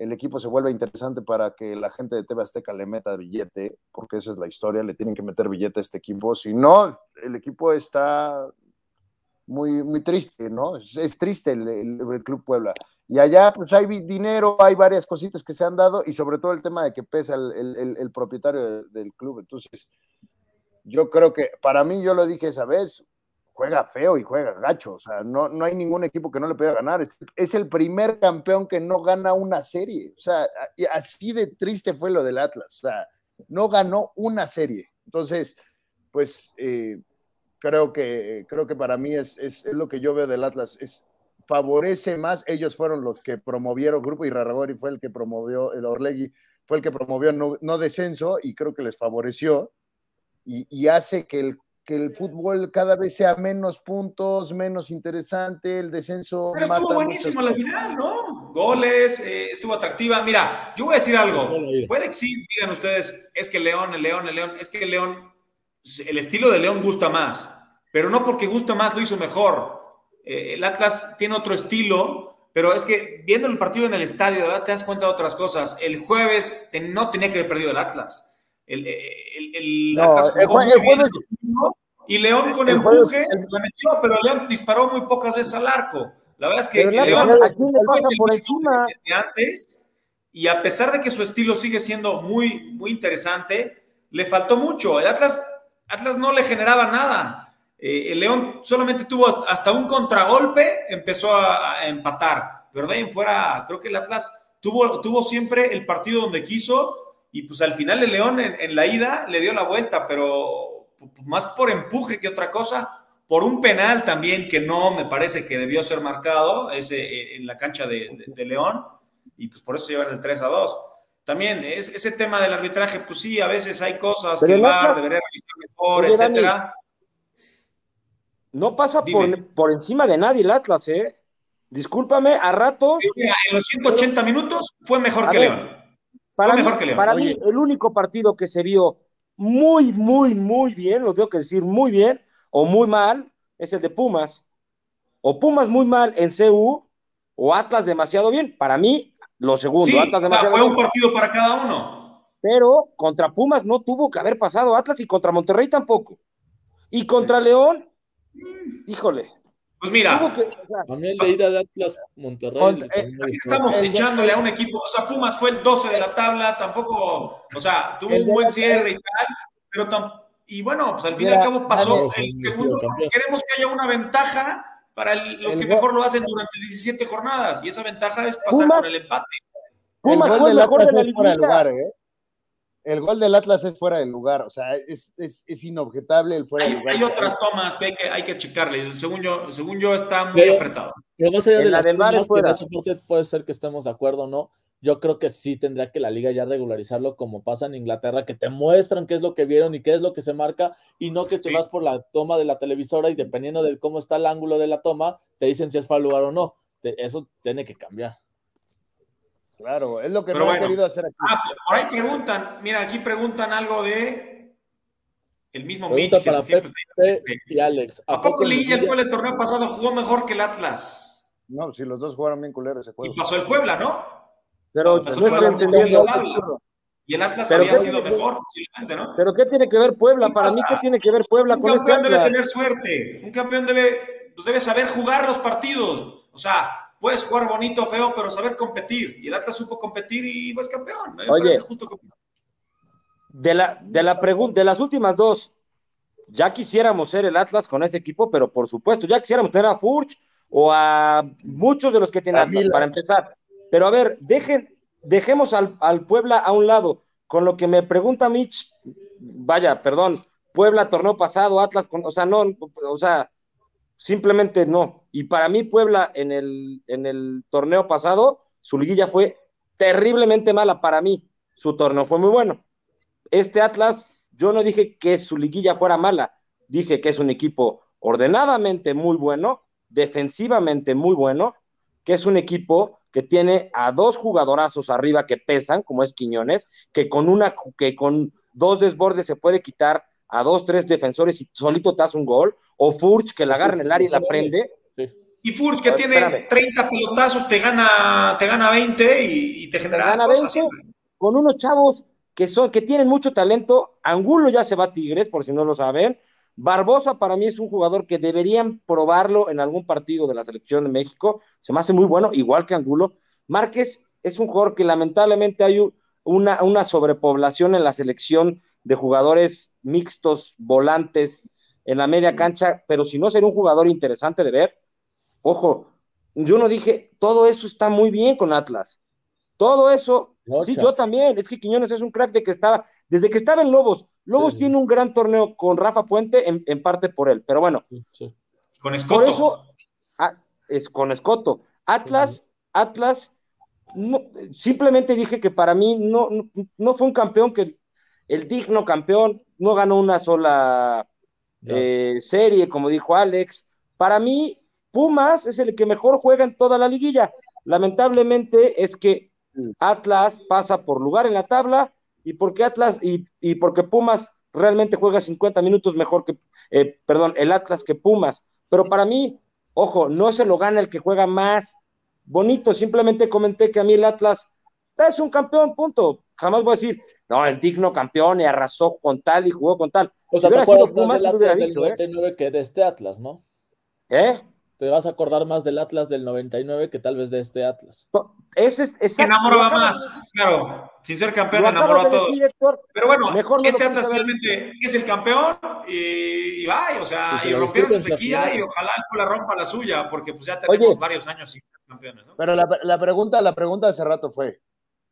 el equipo se vuelve interesante para que la gente de TV Azteca le meta billete, porque esa es la historia, le tienen que meter billete a este equipo, si no, el equipo está muy, muy triste, ¿no? Es, triste el, Club Puebla. Y allá, pues hay dinero, hay varias cositas que se han dado, y sobre todo el tema de que pesa el, propietario del club. Entonces, yo creo que, para mí, yo lo dije esa vez, juega feo y juega gacho. O sea, no, no hay ningún equipo que no le pueda ganar. Es, el primer campeón que no gana una serie. O sea, así de triste fue lo del Atlas. O sea, no ganó una serie. Entonces, pues eh, creo, que, creo que para mí es, es, lo que yo veo del Atlas. Es, favorece más. Ellos fueron los que promovieron, Grupo Irraragori fue el que promovió, el Orlegui fue el que promovió no, no descenso y creo que les favoreció. Y, y hace que el que el fútbol cada vez sea menos puntos, menos interesante, el descenso. Pero estuvo buenísimo la final, ¿no? Goles, eh, estuvo atractiva. Mira, yo voy a decir algo. Puede que sí, digan ustedes, es que León, el León, el León, es que el León, el estilo de León gusta más, pero no porque gusta más lo hizo mejor. Eh, el Atlas tiene otro estilo, pero es que viendo el partido en el estadio, ¿verdad? te das cuenta de otras cosas. El jueves no tenía que haber perdido el Atlas. El, el, Atlas jugó y León con el empuje la metió, pero León disparó muy pocas veces al arco. La verdad es que León por encima de antes y a pesar de que su estilo sigue siendo muy muy interesante, le faltó mucho. El Atlas Atlas no le generaba nada. Eh, el León solamente tuvo hasta un contragolpe, empezó a, empatar. pero de ahí en fuera, creo que el Atlas tuvo, tuvo siempre el partido donde quiso y pues al final el León en, la ida le dio la vuelta, pero más por empuje que otra cosa, por un penal también que no me parece que debió ser marcado ese, eh, en la cancha de, León y pues por eso llevan el 3 a 2. También es, ese tema del arbitraje, pues sí, a veces hay cosas que el VAR debería revisar mejor, etcétera. no pasa por, por, encima de nadie el Atlas, ¿eh? Discúlpame, a ratos. en los 180 minutos fue mejor que León. Para, mí, para mí, el único partido que se vio muy, muy, muy bien, lo tengo que decir muy bien, o muy mal, es el de Pumas. O Pumas muy mal en CU, o Atlas demasiado bien. Para mí, lo segundo. Atlas demasiado fue un partido para cada uno. Pero contra Pumas no tuvo que haber pasado Atlas y contra Monterrey tampoco. Y contra León, híjole, pues mira, también la ida de Atlas Monterrey. Eh, estamos echándole a un equipo, o sea, Pumas fue el 12 de la tabla, tampoco, o sea, tuvo un buen cierre y tal, pero y bueno, pues al fin y al cabo pasó el segundo, queremos que haya una ventaja para los que mejor lo hacen durante 17 jornadas, y esa ventaja es pasar con el empate. Pumas fue el mejor de la lugar, ¿eh? El gol del Atlas es fuera del lugar, o sea, es, es, es inobjetable el fuera hay, del lugar. Hay otras tomas que hay que, hay que checarle, según yo, según yo está muy apretado. Pero más allá de la del fuera. puede ser que estemos de acuerdo o no, yo creo que sí tendría que la liga ya regularizarlo como pasa en Inglaterra, que te muestran qué es lo que vieron y qué es lo que se marca, y no que te vas por la toma de la televisora y dependiendo de cómo está el ángulo de la toma, te dicen si es fuera lugar o no. Eso tiene que cambiar. Claro, es lo que no he querido hacer aquí. Ah, por ahí preguntan, mira, aquí preguntan algo de el mismo Mitch. Para Pepe y Alex. ¿A, poco Liguilla el el torneo pasado jugó mejor que el Atlas? No, si los dos jugaron bien culeros ese juego. Y pasó el Puebla, ¿no? Pero no estoy entendiendo. Y el Atlas había sido mejor, posiblemente, ¿no? Pero ¿qué tiene que ver Puebla? Para mí, ¿qué tiene que ver Puebla un con este campeón debe tener suerte. Un campeón debe, pues debe saber jugar los partidos. O sea, puedes jugar bonito, feo, pero saber competir. Y el Atlas supo competir y pues campeón. Oye, de la, de la pregunta, de las últimas dos, ya quisiéramos ser el Atlas con ese equipo, pero por supuesto, ya quisiéramos tener a Furch o a muchos de los que tienen Atlas para empezar. Pero a ver, dejen, dejemos al, al, Puebla a un lado. Con lo que me pregunta Mitch, vaya, perdón, Puebla torneo pasado, Atlas, con, o sea, no, o sea, simplemente no. Y para mí, Puebla en el, en el torneo pasado, su liguilla fue terriblemente mala para mí. Su torneo fue muy bueno. Este Atlas, yo no dije que su liguilla fuera mala, dije que es un equipo ordenadamente muy bueno, defensivamente muy bueno, que es un equipo que tiene a dos jugadorazos arriba que pesan, como es Quiñones, que con una que con dos desbordes se puede quitar a dos, tres defensores y solito te hace un gol, o Furch que la agarra en el área y la prende. Y Furch que tiene 30 pelotazos, te gana, te gana 20 y, te genera cosas Con unos chavos que, son, que tienen mucho talento, Angulo ya se va a Tigres, por si no lo saben. Barbosa para mí es un jugador que deberían probarlo en algún partido de la selección de México. Se me hace muy bueno, igual que Angulo. Márquez es un jugador que lamentablemente hay una, una sobrepoblación en la selección de jugadores mixtos, volantes en la media cancha, pero si no sería un jugador interesante de ver. Ojo, yo no dije, todo eso está muy bien con Atlas. Todo eso, sí, yo también. Es que Quiñones es un crack de que estaba, desde que estaba en Lobos. Lobos tiene un gran torneo con Rafa Puente, en, parte por él, pero bueno. Con Escoto. Por eso, ah, es con Escoto. Atlas, Atlas, simplemente dije que para mí no, no fue un campeón que el digno campeón, no ganó una sola eh, serie, como dijo Alex. Para mí, Pumas es el que mejor juega en toda la liguilla. Lamentablemente es que Atlas pasa por lugar en la tabla y porque Atlas y, porque Pumas realmente juega 50 minutos mejor que, eh, perdón, el Atlas que Pumas. Pero para mí, ojo, no se lo gana el que juega más bonito. Simplemente comenté que a mí el Atlas es un campeón, punto. Jamás voy a decir, no, el digno campeón y arrasó con tal y jugó con tal. O sea, si hubiera sido Pumas, lo hubiera dicho, ¿eh? que de este Atlas, ¿no? ¿Eh? te vas a acordar más del Atlas del 99 que tal vez de este Atlas. Ese es, exacto, enamoraba más, claro. Sin ser campeón enamoró a todos. Pero bueno, mejor este Atlas realmente es el campeón y, va, o sea, y rompieron su sequía y ojalá el la rompa la suya, porque pues ya tenemos varios años sin ser campeones. ¿no? Pero la, la, pregunta, la pregunta hace rato fue,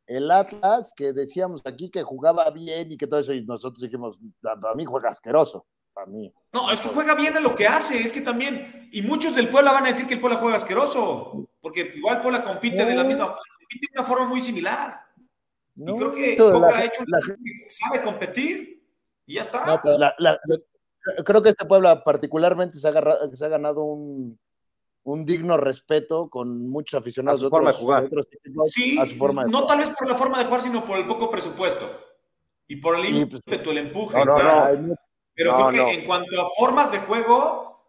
el Atlas que decíamos aquí que jugaba bien y que todo eso, y nosotros dijimos, a mí juega asqueroso. No, es que juega bien a lo que hace, es que también, y muchos del Puebla van a decir que el Puebla juega asqueroso, porque igual Puebla compite de la misma, compite de una forma muy similar. y creo que Puebla ha hecho la, que sabe competir y ya está. creo que este Puebla particularmente se ha, se ha ganado un, un, digno respeto con muchos aficionados de otros, jugar. sí, no tal vez por la forma de jugar, sino por el poco presupuesto. Y por el pues, ímpetu, el empuje. No, no, pero creo que en cuanto a formas de juego,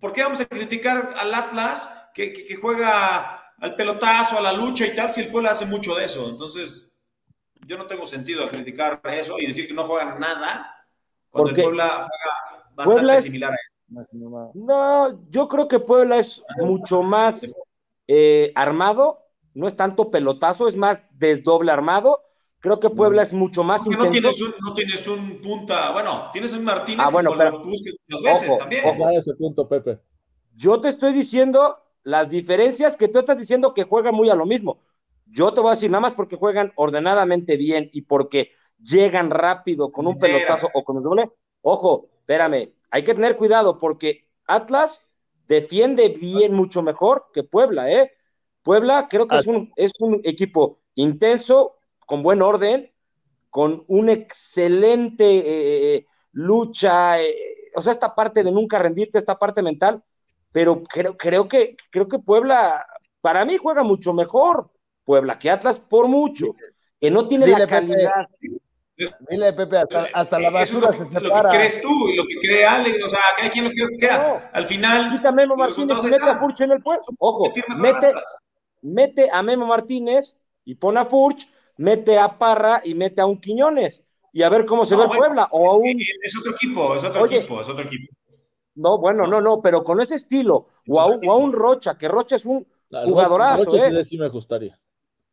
¿por qué vamos a criticar al Atlas que, que, juega al pelotazo, a la lucha y tal, si el Puebla hace mucho de eso? Entonces, yo no tengo sentido a criticar eso y decir que no juegan nada cuando el Puebla juega bastante similar a eso. No, yo creo que Puebla es mucho más eh, armado, no es tanto pelotazo, es más desdoble armado Creo que Puebla es mucho más intenso. No tienes, un, no tienes un punta, bueno, tienes un Martínez ah, bueno, pero, lo busques muchas veces también. Ojo. ese punto, Pepe. Yo te estoy diciendo las diferencias que tú estás diciendo que juegan muy a lo mismo. Yo te voy a decir nada más porque juegan ordenadamente bien y porque llegan rápido con un pelotazo o con un doble. Ojo, espérame, hay que tener cuidado porque Atlas defiende bien mucho mejor que Puebla, ¿eh? Puebla creo que es un, es un equipo intenso, con buen orden, con una excelente eh, eh, lucha, eh, o sea, esta parte de nunca rendirte, esta parte mental, pero creo, creo, que, creo que Puebla, para mí juega mucho mejor Puebla que Atlas por mucho, que no tiene la calidad. Dile, Pepe, hasta, la basura lo, se Lo que crees tú y lo que cree Alex, o sea, cada quien lo que crea. Al final. Quita Memo Martínez y mete a Furch en el puesto. Ojo, mete, mete a Memo Martínez y pone a Furch mete a Parra y mete a un Quiñones y a ver cómo se ve Puebla. O a un... Es otro equipo, es otro equipo, es otro equipo. No, bueno, no, no, pero con ese estilo, o a, un, Rocha, que Rocha es un jugadorazo. Rocha ¿eh? sí me gustaría.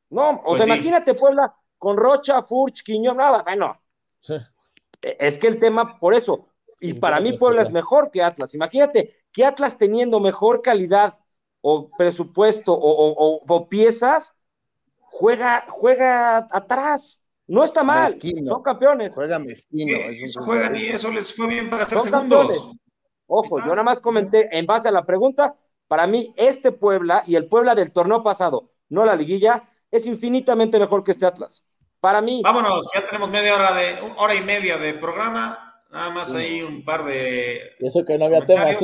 No, o pues sea, imagínate Puebla con Rocha, Furch, Quiñón, nada, bueno. E, es que el tema, por eso, y para mí Puebla es mejor que Atlas. Imagínate que Atlas teniendo mejor calidad o presupuesto o piezas, juega, juega atrás. No está mal, son campeones. Juega mezquino. juegan y eso les fue bien para hacer segundos. Ojo, yo nada más comenté en base a la pregunta, para mí este Puebla y el Puebla del torneo pasado, no la liguilla, es infinitamente mejor que este Atlas. Para mí. Vámonos, ya tenemos media hora de, hora y media de programa. Nada más ahí un par de. eso que no había temas.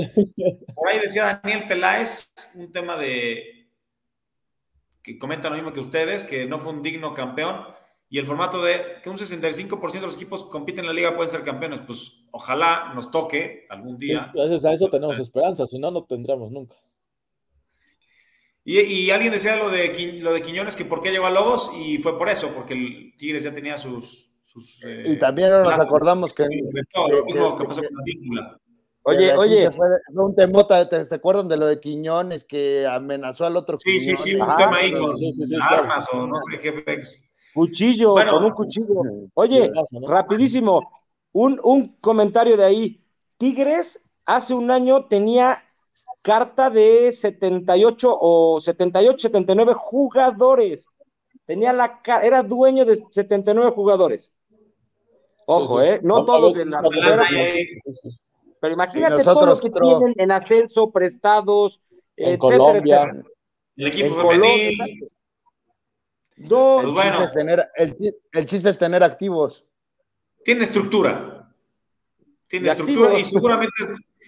Por ahí decía Daniel Peláez, un tema de que comenta lo mismo que ustedes, que no fue un digno campeón. Y el formato de que un 65% de los equipos compiten en la liga pueden ser campeones, pues ojalá nos toque algún día. gracias a eso tenemos esperanza, si no, no tendremos nunca. Y, alguien decía lo de, lo de Quiñones, que por qué llegó a Lobos, y fue por eso, porque el Tigres ya tenía sus... y eh, también nos acordamos que... Oye, oye. Fue, un temota, ¿te, acuerdan de lo de Quiñones que amenazó al otro? Sí, sí, sí, un tema ahí con armas o no sé qué. Cuchillo, con un cuchillo. Oye, rapidísimo, un, un comentario de ahí. Tigres hace un año tenía carta de 78 o 78, 79 jugadores. Tenía la era dueño de 79 jugadores. Ojo, eh, no todos en la pero imagínate todos los que tienen en ascenso, prestados, en Colombia. El equipo femenil. No, pues bueno. el, chiste tener, el, chiste es tener activos. Tiene estructura. Tiene estructura y seguramente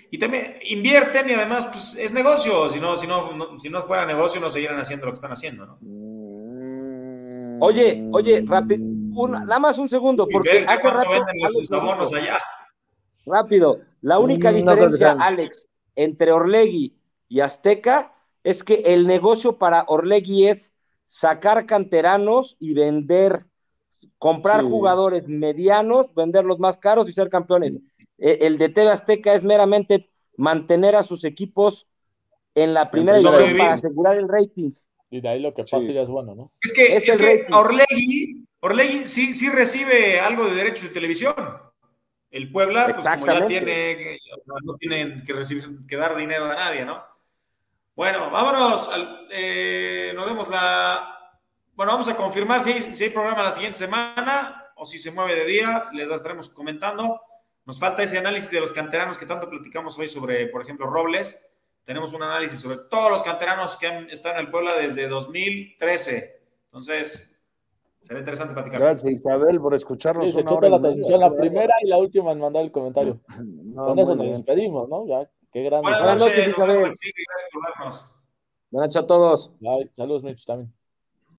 y también invierten y además pues, es negocio. Si no, si no, si no fuera negocio, no seguirían haciendo lo que están haciendo, ¿no? Oye, oye, rápido, nada más un segundo, porque hace rato. allá. Rápido, la única diferencia, Alex, entre Orlegui y Azteca es que el negocio para Orlegui es sacar canteranos y vender, comprar jugadores medianos, venderlos más caros y ser campeones. El de TV Azteca es meramente mantener a sus equipos en la primera sobrevivir. para asegurar el rating. Y de ahí lo que pasa Sí. ya es bueno, ¿no? Es que, Es es que. Orlegui, Orlegui sí, sí recibe algo de derechos de televisión. El Puebla, pues como ya tiene, no tienen que recibir, que dar dinero a nadie, ¿no? Bueno, vámonos. al- eh, nos vemos la. Bueno, vamos a confirmar si hay, si hay programa la siguiente semana o si se mueve de día. Les estaremos comentando. Nos falta ese análisis de los canteranos que tanto platicamos hoy sobre, por ejemplo, Robles. Tenemos un análisis sobre todos los canteranos que han, están en el Puebla desde 2013. Entonces, será interesante platicar. Gracias, Isabel, por escucharnos. Sí, se una hora la transmisión, la primera y la última en mandar el comentario. No, Con eso nos bien. despedimos, ¿no? Ya, qué grande. Buenas Buenas noches, nos vemos Isabel. gracias por vernos. Buenas noches a todos. Bye. Saludos, Mitch, también.